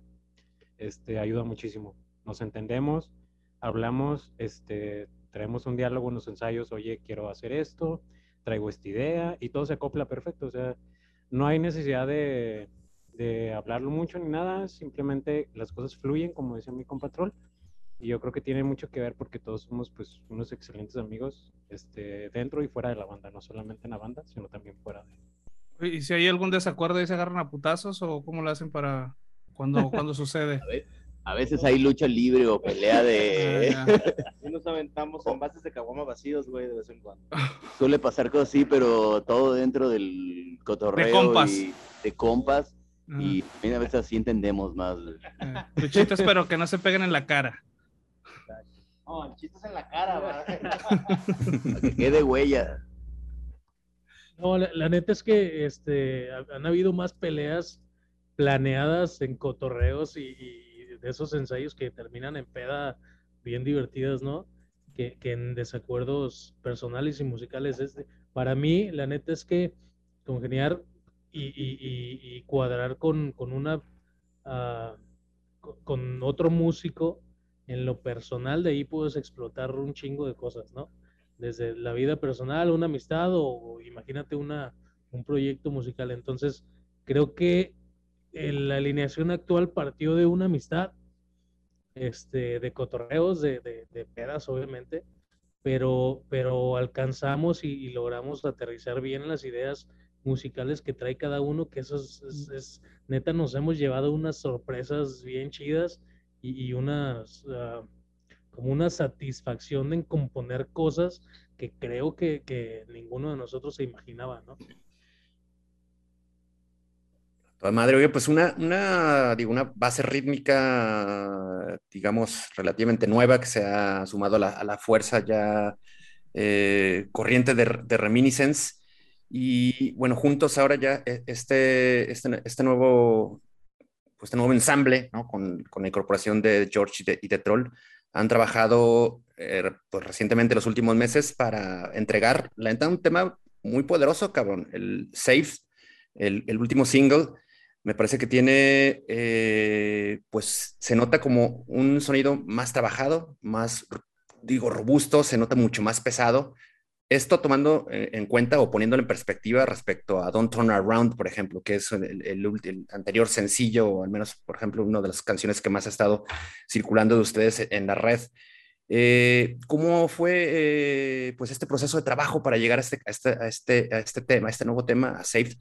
este, ayuda muchísimo. Nos entendemos, hablamos, este, traemos un diálogo, unos ensayos, oye, quiero hacer esto, traigo esta idea y todo se acopla perfecto. O sea, no hay necesidad de, de, hablarlo mucho ni nada, simplemente las cosas fluyen, como decía mi compatrón, y yo creo que tiene mucho que ver porque todos somos pues unos excelentes amigos este, dentro y fuera de la banda, no solamente en la banda, sino también fuera de... ¿Y si hay algún desacuerdo y se agarran a putazos o cómo lo hacen para cuando, cuando sucede? A veces hay lucha libre o pelea de. Y nos aventamos en bases de caguama vacíos, güey, de vez en cuando. Suele pasar cosas así, pero todo dentro del cotorreo. De compas. Y de compas. Y a veces así entendemos más. Eh, luchitas, pero que no se peguen en la cara. No, el chiste es en la cara, Para que quede huella. No, la, la, neta es que este, han habido más peleas planeadas en cotorreos y, y de esos ensayos que terminan en peda bien divertidas, ¿no? Que, que en desacuerdos personales y musicales. Es para mí, la neta es que congeniar y, y, y cuadrar con, con una uh, con otro músico en lo personal, de ahí puedes explotar un chingo de cosas, ¿no? Desde la vida personal, una amistad o, o imagínate una, un proyecto musical. Entonces, creo que la alineación actual partió de una amistad, este, de cotorreos, de, de, de pedas, obviamente, pero, pero alcanzamos y, logramos aterrizar bien las ideas musicales que trae cada uno, que eso es, es, neta, nos hemos llevado unas sorpresas bien chidas y, y unas, uh, como una satisfacción en componer cosas que creo que, que ninguno de nosotros se imaginaba, ¿no? Toda madre, oye, pues una, una, digo, una base rítmica, digamos, relativamente nueva que se ha sumado a la, a la fuerza ya eh, corriente de, de, Reminiscence. Y bueno, juntos ahora ya este, este, este nuevo, pues este nuevo ensamble, ¿no? Con, con la incorporación de George y de, y de Troll, han trabajado eh, pues, recientemente los últimos meses para entregar, la un tema muy poderoso, cabrón, el Safe, el, el último single me parece que tiene, eh, pues se nota como un sonido más trabajado, más, digo, robusto, se nota mucho más pesado. Esto tomando en cuenta o poniéndolo en perspectiva respecto a Don't Turn Around, por ejemplo, que es el, anterior sencillo, o al menos, por ejemplo, una de las canciones que más ha estado circulando de ustedes en la red. Eh, ¿Cómo fue eh, pues este proceso de trabajo para llegar a este, este, este, este tema, a este nuevo tema, a Saved?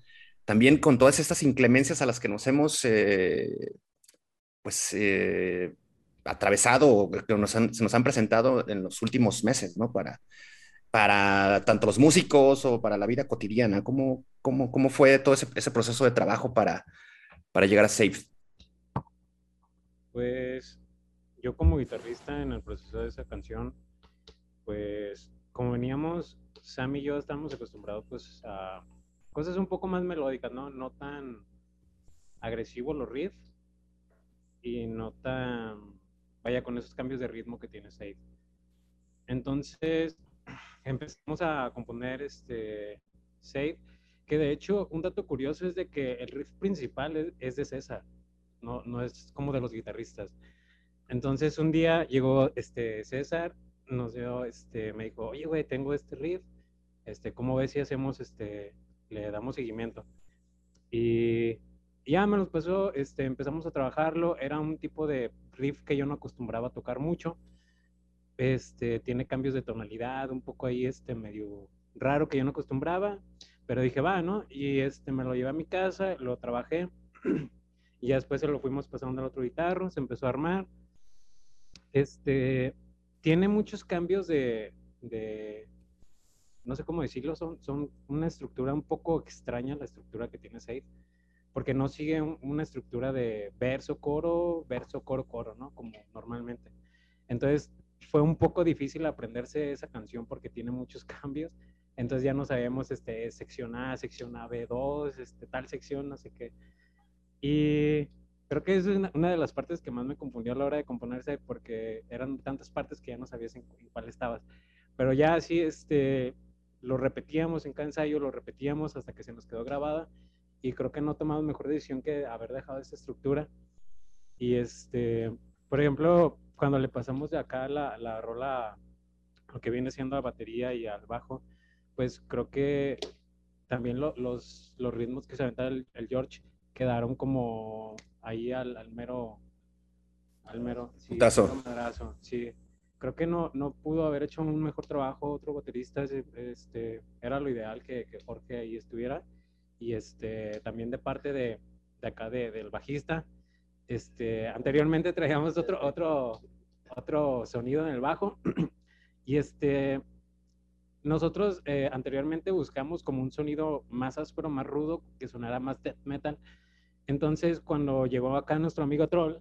También con todas estas inclemencias a las que nos hemos eh, pues eh, atravesado o que nos se nos han presentado en los últimos meses, ¿no? Para, para tanto los músicos o para la vida cotidiana. ¿Cómo, cómo, cómo fue todo ese, ese, proceso de trabajo para, para llegar a Safe? Pues yo como guitarrista en el proceso de esa canción, pues como veníamos, Sam y yo estábamos acostumbrados pues a cosas un poco más melódicas, ¿no? No tan agresivos los riffs y no tan, vaya, con esos cambios de ritmo que tiene Save. Entonces empezamos a componer este Save, que de hecho un dato curioso es de que el riff principal es, es de César, no, no es como de los guitarristas. Entonces un día llegó este César, nos dio, este, me dijo, oye, güey, tengo este riff, este, ¿cómo ves si hacemos, este, le damos seguimiento? Y ya me los pasó, este, empezamos a trabajarlo, era un tipo de riff que yo no acostumbraba a tocar mucho, este, tiene cambios de tonalidad, un poco ahí, este, medio raro que yo no acostumbraba, pero dije, va, ¿no? Y este, me lo llevé a mi casa, lo trabajé, y ya después se lo fuimos pasando al otro guitarro, se empezó a armar, este, tiene muchos cambios de, de, no sé cómo decirlo, son, son una estructura un poco extraña la estructura que tiene Safe, porque no sigue un- una estructura de verso, coro, verso, coro, coro, ¿no? Como normalmente. Entonces fue un poco difícil aprenderse esa canción porque tiene muchos cambios. Entonces ya no sabemos, este, sección A, sección AB2, este, tal sección, no sé qué. Y creo que es una, una de las partes que más me confundió a la hora de componerse porque eran tantas partes que ya no sabías en, en cuál estabas. Pero ya así, este, lo repetíamos en cada ensayo, lo repetíamos hasta que se nos quedó grabada y creo que no tomamos mejor decisión que haber dejado esa estructura. Y este, por ejemplo, cuando le pasamos de acá la, la rola, lo que viene siendo a batería y al bajo, pues creo que también lo- los, los ritmos que se aventaba el, el George quedaron como ahí al, al mero, al mero, sí, mero madrazo, sí. Creo que no, no pudo haber hecho un mejor trabajo otro baterista, este, era lo ideal que, que Jorge ahí estuviera. Y este, también de parte de, de acá de- del bajista, este, anteriormente traíamos otro, otro, otro sonido en el bajo. y este, nosotros eh, anteriormente buscamos como un sonido más áspero, más rudo, que sonara más death metal. Entonces, cuando llegó acá nuestro amigo Troll,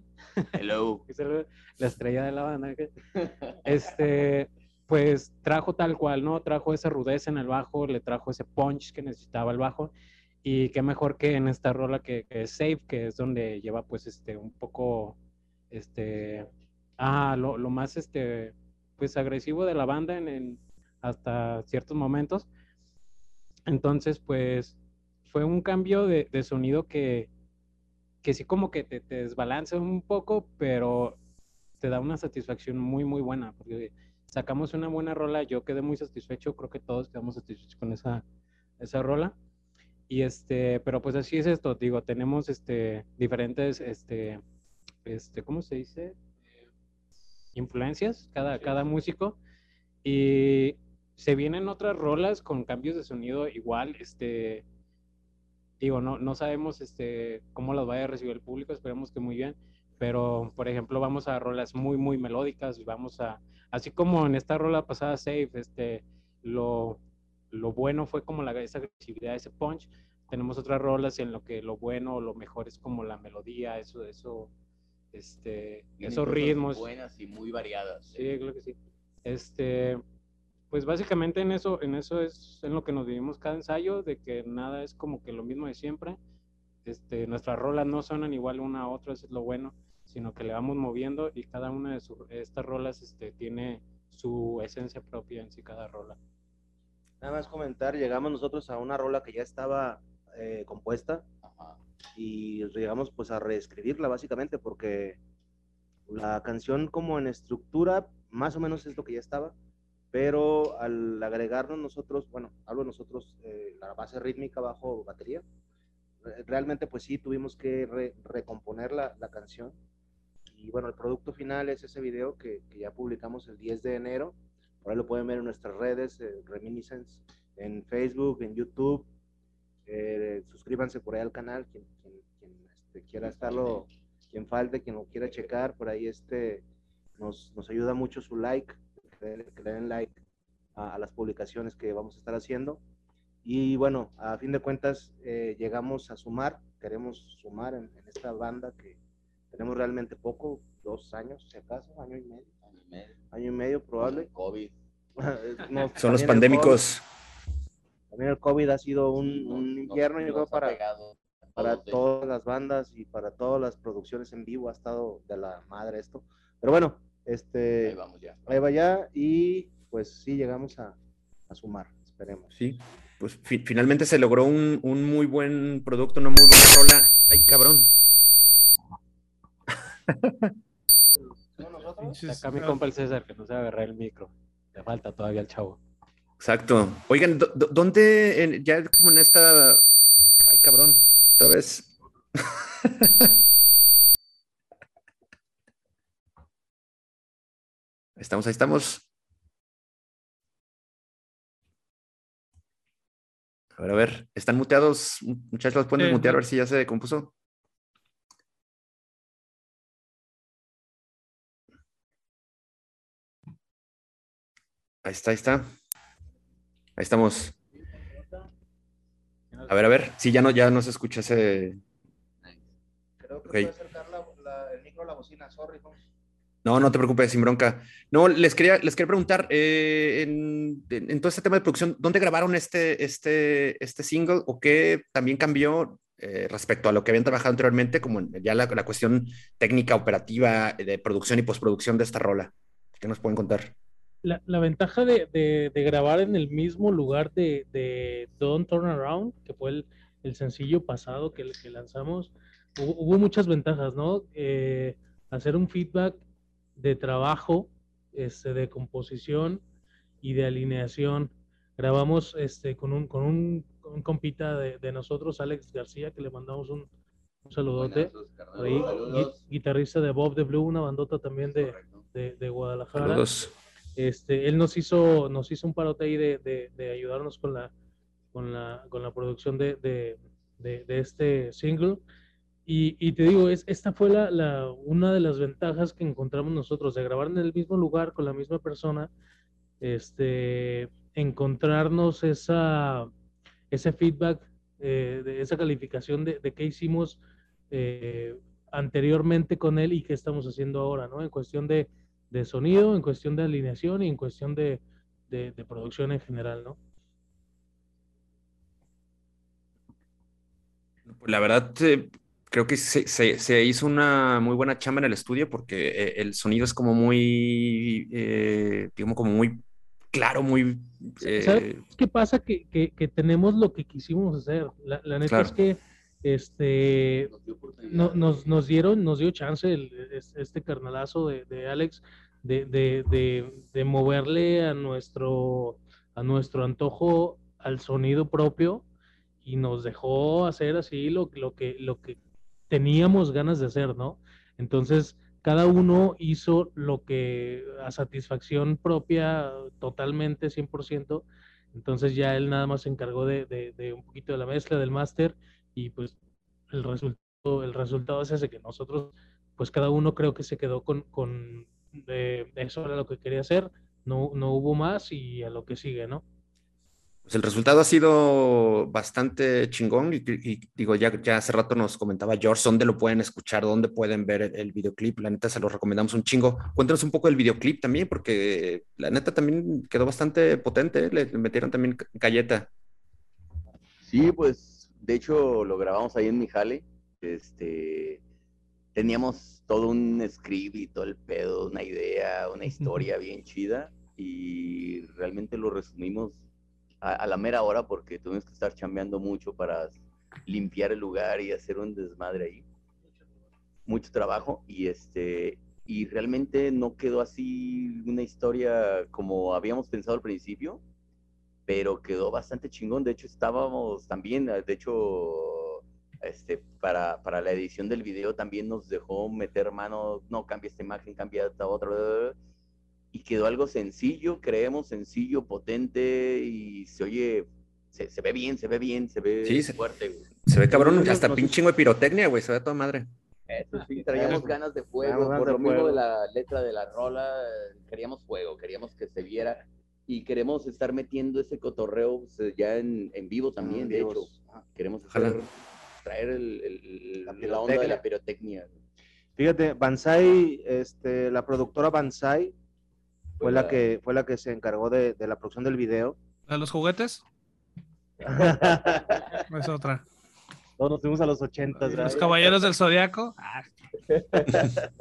Hello. la estrella de la banda, este, pues trajo tal cual, ¿no? Trajo esa rudeza en el bajo, le trajo ese punch que necesitaba el bajo. Y qué mejor que en esta rola que, que es Safe, que es donde lleva pues este un poco, este, ah, lo, lo más este, pues agresivo de la banda en, en- hasta ciertos momentos. Entonces, pues fue un cambio de, de sonido que, que sí como que te, te desbalance un poco, pero te da una satisfacción muy, muy buena, porque sacamos una buena rola, yo quedé muy satisfecho, creo que todos quedamos satisfechos con esa, esa rola. Y este, pero pues así es esto, digo, tenemos este, diferentes, este, este, ¿cómo se dice? Influencias, cada, cada músico. Y se vienen otras rolas con cambios de sonido igual, este, digo, no, no sabemos este, cómo las vaya a recibir el público, esperemos que muy bien, pero por ejemplo vamos a rolas muy, muy melódicas, y vamos a, así como en esta rola pasada Safe, este, lo, lo bueno fue como la, esa agresividad, ese punch, tenemos otras rolas en lo que lo bueno o lo mejor es como la melodía, eso, eso, este, esos ritmos. Buenas y muy variadas. Sí, creo que sí. Este, pues básicamente en eso, en eso es en lo que nos vivimos cada ensayo, de que nada es como que lo mismo de siempre. Este, nuestras rolas no suenan igual una a otra, eso es lo bueno, sino que le vamos moviendo y cada una de sus, estas rolas este, tiene su esencia propia en sí cada rola. Nada más comentar, llegamos nosotros a una rola que ya estaba eh, compuesta Ajá. y llegamos pues a reescribirla básicamente porque la canción como en estructura más o menos es lo que ya estaba, pero al agregarnos nosotros, bueno, hablo nosotros, eh, la base rítmica bajo batería, re- realmente pues sí tuvimos que re- recomponer la, la canción. Y bueno, el producto final es ese video que, que ya publicamos el 10 de enero, por ahí lo pueden ver en nuestras redes, eh, Reminiscence, en Facebook, en YouTube, eh, suscríbanse por ahí al canal, quien, quien, quien, este, quiera estarlo, quien falte, quien lo quiera checar, por ahí este, nos, nos ayuda mucho su like, que que le den like a, a las publicaciones que vamos a estar haciendo. Y bueno, a fin de cuentas eh, llegamos a sumar, queremos sumar en, en esta banda que tenemos realmente poco, dos años, si acaso, año y medio, Año y medio. año y medio probable. COVID. No, Son los el pandémicos. COVID- También el COVID ha sido un, No- un infierno, yo creo, para, para todas las bandas y para todas las producciones en vivo ha estado de la madre esto. Pero bueno, este, Ahí vamos ya. ahí va ya y pues sí llegamos a, a sumar, esperemos. Sí, pues fi- finalmente se logró un, un muy buen producto, una muy buena rola. Ay, cabrón. Acá mi compa el César, que no sabe agarrar el micro. Le falta todavía al chavo. Exacto. Oigan, ¿dó- dó- ¿dónde en- ya como en esta... Ay, cabrón, otra vez. estamos, ahí estamos. A ver, a ver, ¿están muteados? Muchachos, ¿los pueden Sí, mutear a ver si ya se compuso? Ahí está, ahí está. Ahí estamos. A ver, a ver. Sí, ya no, ya no se escucha ese. Creo que Ok. puede acercar la- la- el micro a la bocina, sorry. Holmes. No, no te preocupes, sin bronca. No, les quería, les quería preguntar, eh, en, todo este tema de producción, ¿dónde grabaron este, este, este single o qué también cambió eh, respecto a lo que habían trabajado anteriormente, como ya la, cuestión técnica, operativa, de producción y postproducción de esta rola? ¿Qué nos pueden contar? La, la ventaja de, de- grabar en el mismo lugar de, de Don't Turn Around, que fue el, el sencillo pasado que, lanzamos, hubo, hubo muchas ventajas, ¿no? Eh, hacer un feedback de trabajo, este, de composición y de alineación. Grabamos este, con, un, con un, compita de, de nosotros, Alex García, que le mandamos un, un saludote. Ahí, gui- guitarrista de Bob the Blue, una bandota también de, de, de Guadalajara. Saludos. Este, él nos hizo, nos hizo un parote ahí de, de- de ayudarnos con la, con la, con la producción de, de- de- de este single. Y, y te digo, es, esta fue la, la- una de las ventajas que encontramos nosotros, de grabar en el mismo lugar con la misma persona, este, encontrarnos esa, ese feedback, eh, de esa calificación de, de qué hicimos eh, anteriormente con él y qué estamos haciendo ahora, ¿no? En cuestión de, de sonido, en cuestión de alineación y en cuestión de, de- de producción en general, ¿no? La verdad, eh, creo que se, se- se hizo una muy buena chamba en el estudio porque eh, el sonido es como muy, eh, digamos, como muy claro, muy... eh, ¿Sabes qué pasa? Que, que- que tenemos lo que quisimos hacer. La, la neta Claro. es que este, no- nos, nos dieron, nos dio chance el- este carnalazo de, de Alex de, de- de- de moverle a nuestro, a nuestro antojo al sonido propio y nos dejó hacer así lo, lo que, lo que teníamos ganas de hacer, ¿no? Entonces, cada uno hizo lo que a satisfacción propia totalmente, 100%. Entonces ya él nada más se encargó de, de- un poquito de la mezcla, del máster, y pues el resultado, el resultado es ese que nosotros, pues cada uno creo que se quedó con, con eh, eso era lo que quería hacer, no, no hubo más y a lo que sigue, ¿no? Pues el resultado ha sido bastante chingón y, y digo, ya, ya hace rato nos comentaba George dónde lo pueden escuchar, dónde pueden ver el, el videoclip. La neta se lo recomendamos un chingo. Cuéntanos un poco del videoclip también, porque la neta también quedó bastante potente. ¿eh? Le, metieron también galleta. Sí, pues de hecho lo grabamos ahí en mi jale. Este, teníamos todo un script y todo el pedo, una idea, una historia bien chida y realmente lo resumimos a, la mera hora porque tuvimos que estar chambeando mucho para limpiar el lugar y hacer un desmadre ahí. Mucho trabajo y este y realmente no quedó así una historia como habíamos pensado al principio pero quedó bastante chingón. De hecho, estábamos también, de hecho, este, para, para la edición del video también nos dejó meter mano, no, cambia esta imagen, cambia esta otra. Y quedó algo sencillo, creemos sencillo, potente, y se oye, se, se ve bien, se ve bien, se ve Sí, fuerte. güey. Se ve cabrón, Entonces, hasta nos- pinche de pirotecnia, güey. Se ve toda madre. Eso sí, traíamos ganas de fuego, ganas por de lo mismo fuego. de la letra de la rola, queríamos fuego, queríamos que se viera y queremos estar metiendo ese cotorreo ya en, en vivo también, de hecho. Vivos. Ah. Queremos Ojalá. hacer- traer el- el- La la, onda de la pirotecnia. Fíjate, Banzai, este, la productora Banzai fue Fue la que fue la que se encargó de, de la producción del video. ¿La de los juguetes? Es otra. Todos nos fuimos a los ochentas, ¿Los caballeros del zodiaco? Ah,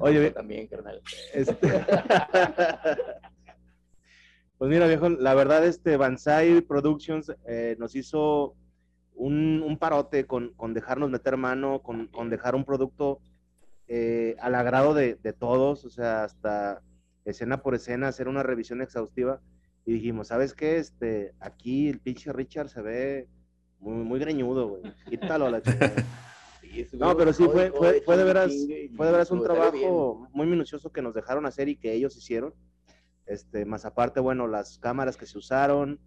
Oye, también, carnal. Este- pues mira, viejo, la verdad, este Banzai Productions eh, nos hizo un, un parote con, con dejarnos meter mano, con, con dejar un producto eh, al agrado de, de todos, o sea, hasta escena por escena, hacer una revisión exhaustiva. Y dijimos, ¿sabes qué? Este, aquí el pinche Richard se ve muy, muy greñudo, güey. Quítalo a la chingada. Sí, No, pero sí fue, fue, fue de veras, fue de veras un trabajo muy minucioso que nos dejaron hacer y que ellos hicieron. Este, más aparte, bueno, las cámaras que se usaron,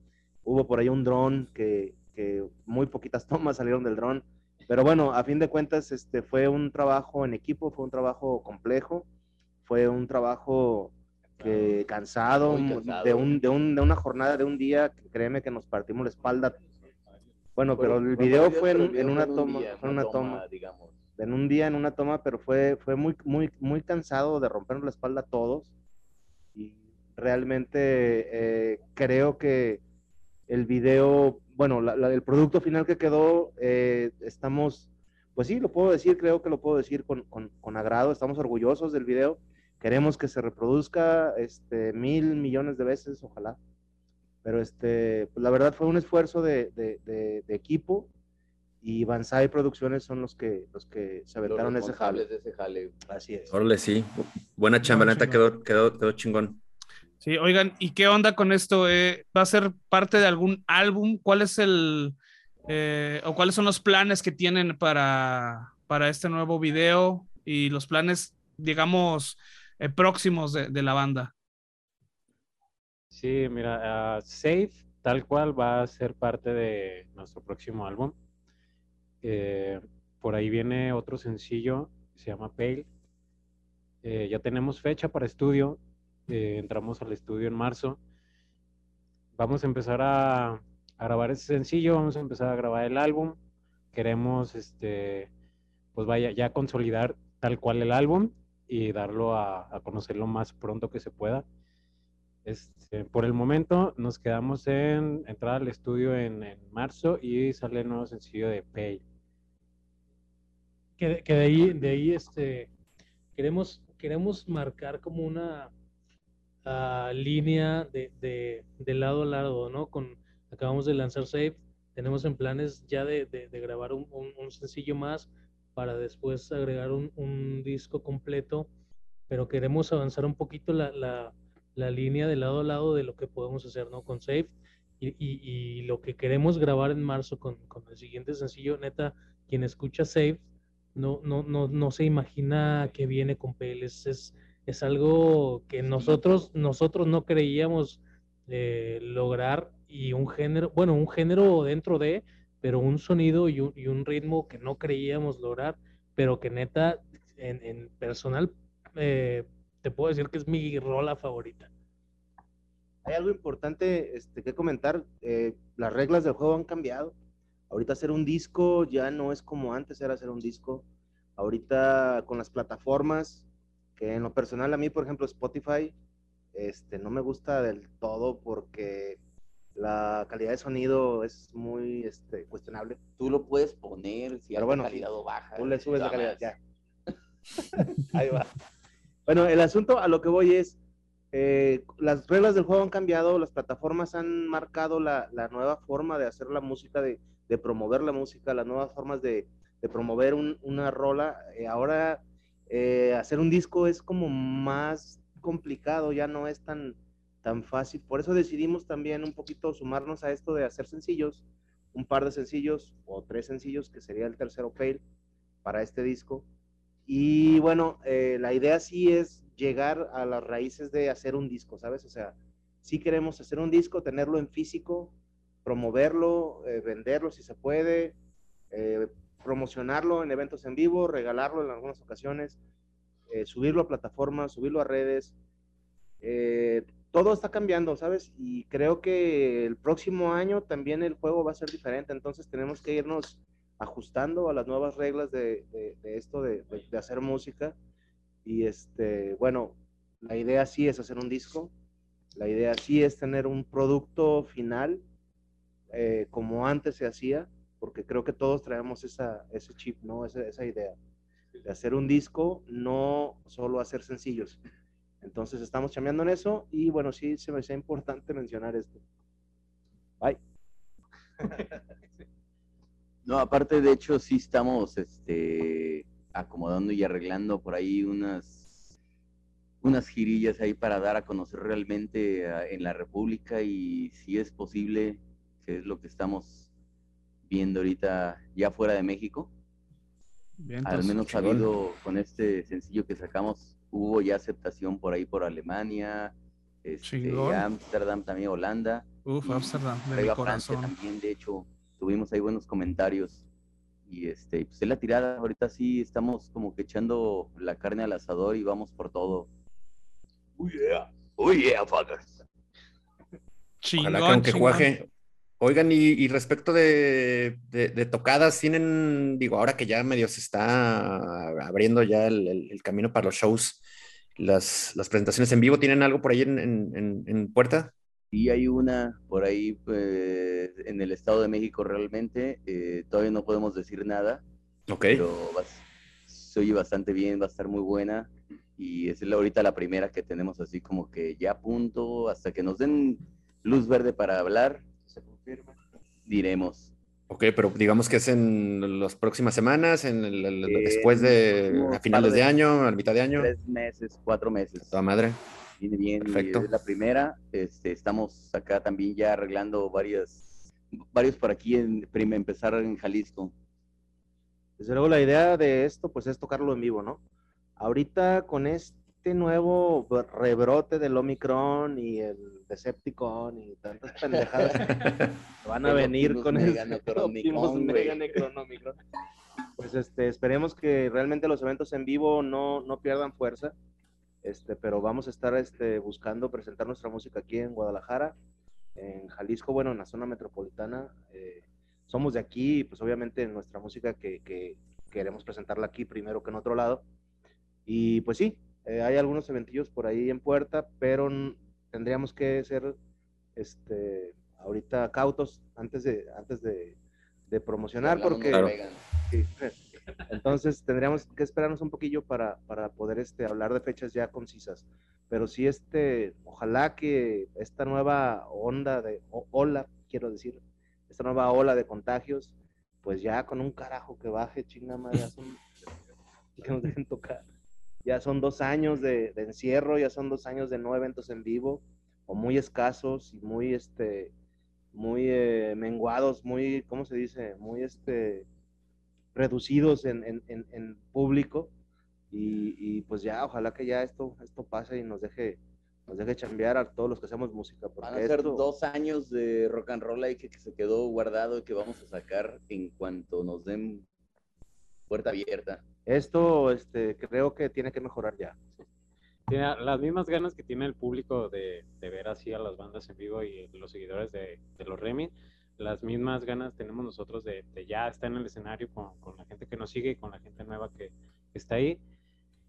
hubo por ahí un dron que, que muy poquitas tomas salieron del dron. Pero bueno, a fin de cuentas, este, fue un trabajo en equipo, fue un trabajo complejo, fue un trabajo que cansado. De, un, de, un, de una jornada de un día, créeme que nos partimos la espalda. Bueno, pero el video fue en, en una toma, día, en una toma digamos. en un día, en una toma, pero fue, fue muy, muy, muy cansado de rompernos la espalda a todos. Y realmente eh, creo que el video, bueno, la- la- el producto final que quedó, eh, estamos, pues sí, lo puedo decir, creo que lo puedo decir con, con- con agrado, estamos orgullosos del video. Queremos que se reproduzca este, mil millones de veces, ojalá. Pero este, pues la verdad fue un esfuerzo de, de- de- de equipo y Banzai Producciones son los que, los que se Los aventaron ese jale. de ese jale. Así es. Órale, sí. Buena chamba, neta quedó, quedó, quedó chingón. Sí, oigan, ¿y qué onda con esto? Eh, ¿Va a ser parte de algún álbum? ¿Cuál es el eh, o cuáles son los planes que tienen para, para este nuevo video y los planes, digamos, eh, próximos de, la banda? Sí, mira, ah, Safe tal cual va a ser parte de nuestro próximo álbum. Eh, por ahí viene otro sencillo, se llama Pale. Eh, ya tenemos fecha para estudio. eh, entramos al estudio en marzo. Vamos a empezar a, a grabar ese sencillo, vamos a empezar a grabar el álbum. Queremos, este, pues vaya, ya consolidar tal cual el álbum y darlo a, a conocer lo más pronto que se pueda. Este, por el momento nos quedamos en entrar al estudio en, en marzo y sale el nuevo sencillo de Pay. que, que de ahí, de ahí este, queremos, queremos marcar como una ah, línea de, de, de lado a lado, ¿no? Con, acabamos de lanzar Safe, tenemos en planes ya de- de grabar un, un- un sencillo más para después agregar un, un disco completo, pero queremos avanzar un poquito la, la, la línea de lado a lado de lo que podemos hacer, ¿no? Con Safe y, y- y lo que queremos grabar en marzo con, con el siguiente sencillo, neta, quien escucha Safe no, no, no, no se imagina que viene con Pale. Es, es, es algo que nosotros, nosotros no creíamos eh, lograr y un género, bueno, un género dentro de, pero un sonido y un, y un ritmo que no creíamos lograr, pero que neta, en, en personal, eh, te puedo decir que es mi rola favorita. Hay algo importante este, que comentar. eh, las reglas del juego han cambiado. Ahorita hacer un disco ya no es como antes era hacer un disco. Ahorita con las plataformas, que en lo personal a mí, por ejemplo, Spotify, este, no me gusta del todo porque la calidad de sonido es muy este, cuestionable. Tú lo puedes poner si hay bueno, calidad o baja. Tú le subes la calidad, ya. Ahí va. Bueno, el asunto a lo que voy es, eh, las reglas del juego han cambiado, las plataformas han marcado la, la nueva forma de hacer la música, de, de promover la música, las nuevas formas de, de promover un- una rola. Eh, ahora, eh, hacer un disco es como más complicado, ya no es tan, tan fácil. Por eso decidimos también un poquito sumarnos a esto de hacer sencillos, un par de sencillos o tres sencillos, que sería el tercero Pale para este disco. Y bueno, eh, la idea sí es llegar a las raíces de hacer un disco, ¿sabes? O sea, sí queremos hacer un disco, tenerlo en físico, promoverlo, eh, venderlo si se puede, eh, promocionarlo en eventos en vivo, regalarlo en algunas ocasiones, eh, subirlo a plataformas, subirlo a redes. Todo está cambiando, ¿sabes? Y creo que el próximo año también el juego va a ser diferente, entonces tenemos que irnos ajustando a las nuevas reglas de, esto de, hacer música. Y este, bueno, la idea sí es hacer un disco, la idea sí es tener un producto final eh, como antes se hacía, porque creo que todos traemos ese chip, ¿no? Esa, esa idea de hacer un disco, no solo hacer sencillos. Entonces estamos chambeando en eso y bueno, sí se me hacía importante mencionar esto. Bye. No, aparte, de hecho, sí estamos este, acomodando y arreglando por ahí unas, unas girillas ahí para dar a conocer realmente a- en la República y si es posible, que es lo que estamos viendo ahorita ya fuera de México. Bien, Al menos chingón. sabido con este sencillo que sacamos, hubo ya aceptación por ahí por Alemania, este, Chingón. Ámsterdam, también Holanda. Uf, Amsterdam, de mi corazón. también, de hecho, tuvimos ahí buenos comentarios. Y este, pues es la tirada, ahorita sí estamos como que echando la carne al asador y vamos por todo. Oh yeah, oh yeah, fuckers. Chingón, Ojalá que aunque chingón. cuaje. Oigan, y, y respecto de, de- de tocadas, tienen, digo, ahora que ya medio se está abriendo ya el, el- el camino para los shows, las, las presentaciones en vivo, ¿tienen algo por ahí en, en- en- en puerta? Y hay una por ahí pues, en el Estado de México realmente, eh, todavía no podemos decir nada, Ok. pero va- se oye bastante bien, va a estar muy buena. Y es la- ahorita la primera que tenemos así como que ya a punto, hasta que nos den luz verde para hablar, diremos. Ok, pero digamos que es en las próximas semanas, en el- el- Eh, después de, a finales de de- año, a la mitad de año. Tres meses, cuatro meses. Toda madre. Viene bien, Perfecto. es la primera. Este, estamos acá también ya arreglando varias, varios por aquí en empezar en Jalisco. Desde luego la idea de esto pues es tocarlo en vivo, ¿no? Ahorita con este nuevo b- rebrote del Omicron y el Decepticon y tantas pendejadas que van a venir con el. Pues este, esperemos que realmente los eventos en vivo no, no pierdan fuerza. Este, pero vamos a estar este, buscando presentar nuestra música aquí en Guadalajara, en Jalisco, bueno, en la zona metropolitana. eh, somos de aquí, y pues obviamente nuestra música que, que queremos presentarla aquí primero que en otro lado. Y pues sí, eh, hay algunos eventillos por ahí en puerta, pero tendríamos que ser este, ahorita cautos antes de, antes de, de promocionar, porque Claro. Sí. Entonces tendríamos que esperarnos un poquillo para, para poder este, hablar de fechas ya concisas. Pero sí, este, ojalá que esta nueva onda de, o- ola, quiero decir, esta nueva ola de contagios, pues ya con un carajo que baje, chinga madre, que nos dejen tocar. Ya son dos años de, de encierro, ya son dos años de no eventos en vivo, o muy escasos y muy, este, muy eh, menguados, muy, ¿cómo se dice? Muy, este, reducidos en, en- en- en público y, y, pues ya, ojalá que ya esto, esto pase y nos deje, nos deje chambear a todos los que hacemos música. Van a ser esto- dos años de rock and roll ahí que, que se quedó guardado y que vamos a sacar en cuanto nos den puerta abierta. Esto este, creo que tiene que mejorar ya. Las mismas ganas que tiene el público de, de ver así a las bandas en vivo y los seguidores de, los Remy, las mismas ganas tenemos nosotros de, de ya estar en el escenario con, la gente que nos sigue y con la gente nueva que, que está ahí.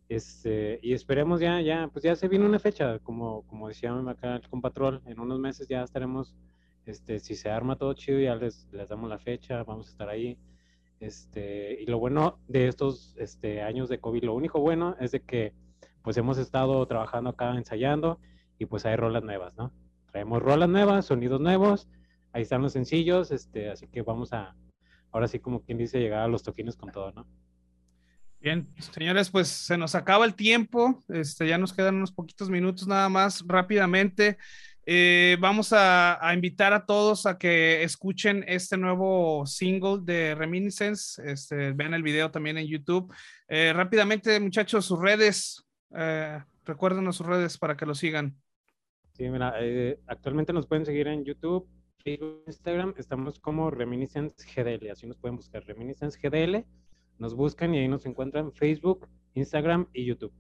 Este, y esperemos ya, ya, pues ya se viene una fecha, como, como decía acá el compatrol, en unos meses ya estaremos, este, si se arma todo chido, ya les, les damos la fecha, vamos a estar ahí. Este, y lo bueno de estos este, años de COVID, lo único bueno es de que pues hemos estado trabajando acá ensayando y pues hay rolas nuevas, ¿no? Traemos rolas nuevas, sonidos nuevos, ahí están los sencillos, este, así que vamos a, ahora sí como quien dice, llegar a los toquines con todo, ¿no? Bien, señores, pues se nos acaba el tiempo. Este, ya nos quedan unos poquitos minutos nada más. Rápidamente, eh, vamos a, invitar a todos a que escuchen este nuevo single de Reminiscence. Este, vean el video también en YouTube. Eh, rápidamente, muchachos, sus redes. Eh, recuérdenos sus redes para que lo sigan. Sí, mira, eh, actualmente nos pueden seguir en YouTube, Facebook, Instagram, estamos como Reminiscence GDL, así nos pueden buscar, Reminiscence GDL, nos buscan y ahí nos encuentran Facebook, Instagram y YouTube.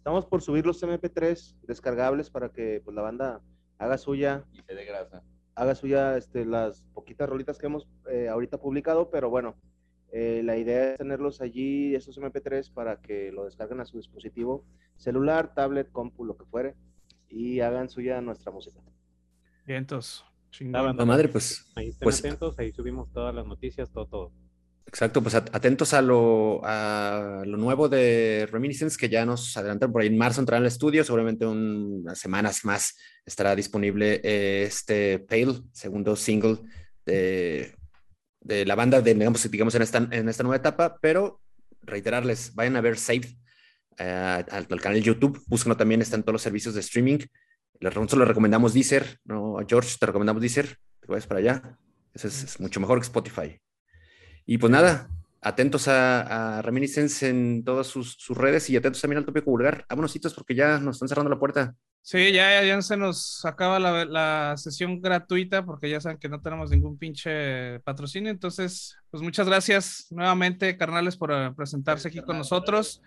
Estamos por subir los MP3 descargables para que pues, la banda haga suya, Y se de grasa. haga suya este, las poquitas rolitas que hemos eh, ahorita publicado, pero bueno, eh, la idea es tenerlos allí, esos MP3, para que lo descarguen a su dispositivo celular, tablet, compu, lo que fuere, y hagan suya nuestra música. Bien, entonces, La madre, pues, ahí estén pues- atentos, ahí subimos todas las noticias, todo, todo. Exacto, pues at- atentos a lo, a lo nuevo de Reminiscence, que ya nos adelantaron por ahí en marzo entrará al estudio, seguramente un- unas semanas más estará disponible eh, este Pale, segundo single de, de la banda, de, digamos, digamos en, esta, nueva etapa, pero reiterarles, vayan a ver Saved eh, al, al canal de YouTube, búsquenlo también, están todos los servicios de streaming. Les, solo recomendamos Deezer, ¿no? George, te recomendamos Deezer, te vayas para allá. Eso es, es mucho mejor que Spotify. Y pues nada, atentos a, a Reminiscence en todas sus, redes y atentos también al tópico vulgar. Vámonos, porque ya nos están cerrando la puerta. Sí, ya, ya se nos acaba la, la, sesión gratuita porque ya saben que no tenemos ningún pinche patrocinio. Entonces, pues muchas gracias nuevamente, carnales, por eh, presentarse aquí con nosotros.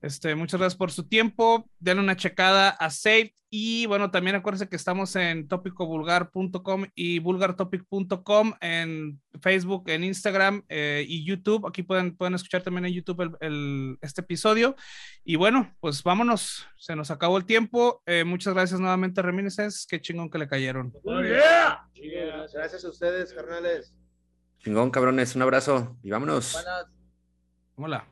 Este, muchas gracias por su tiempo. Denle una checada a Saved. Y bueno, también acuérdense que estamos en tópicovulgar.com y vulgartopic.com en Facebook, en Instagram eh, y YouTube. Aquí pueden, pueden escuchar también en YouTube el, el, este episodio. Y bueno, pues vámonos. Se nos acabó el tiempo. Eh, muchas gracias nuevamente, Reminiscence. Qué chingón que le cayeron. Yeah. Gracias a ustedes, carnales. Chingón, cabrones. Un abrazo y vámonos. Hola.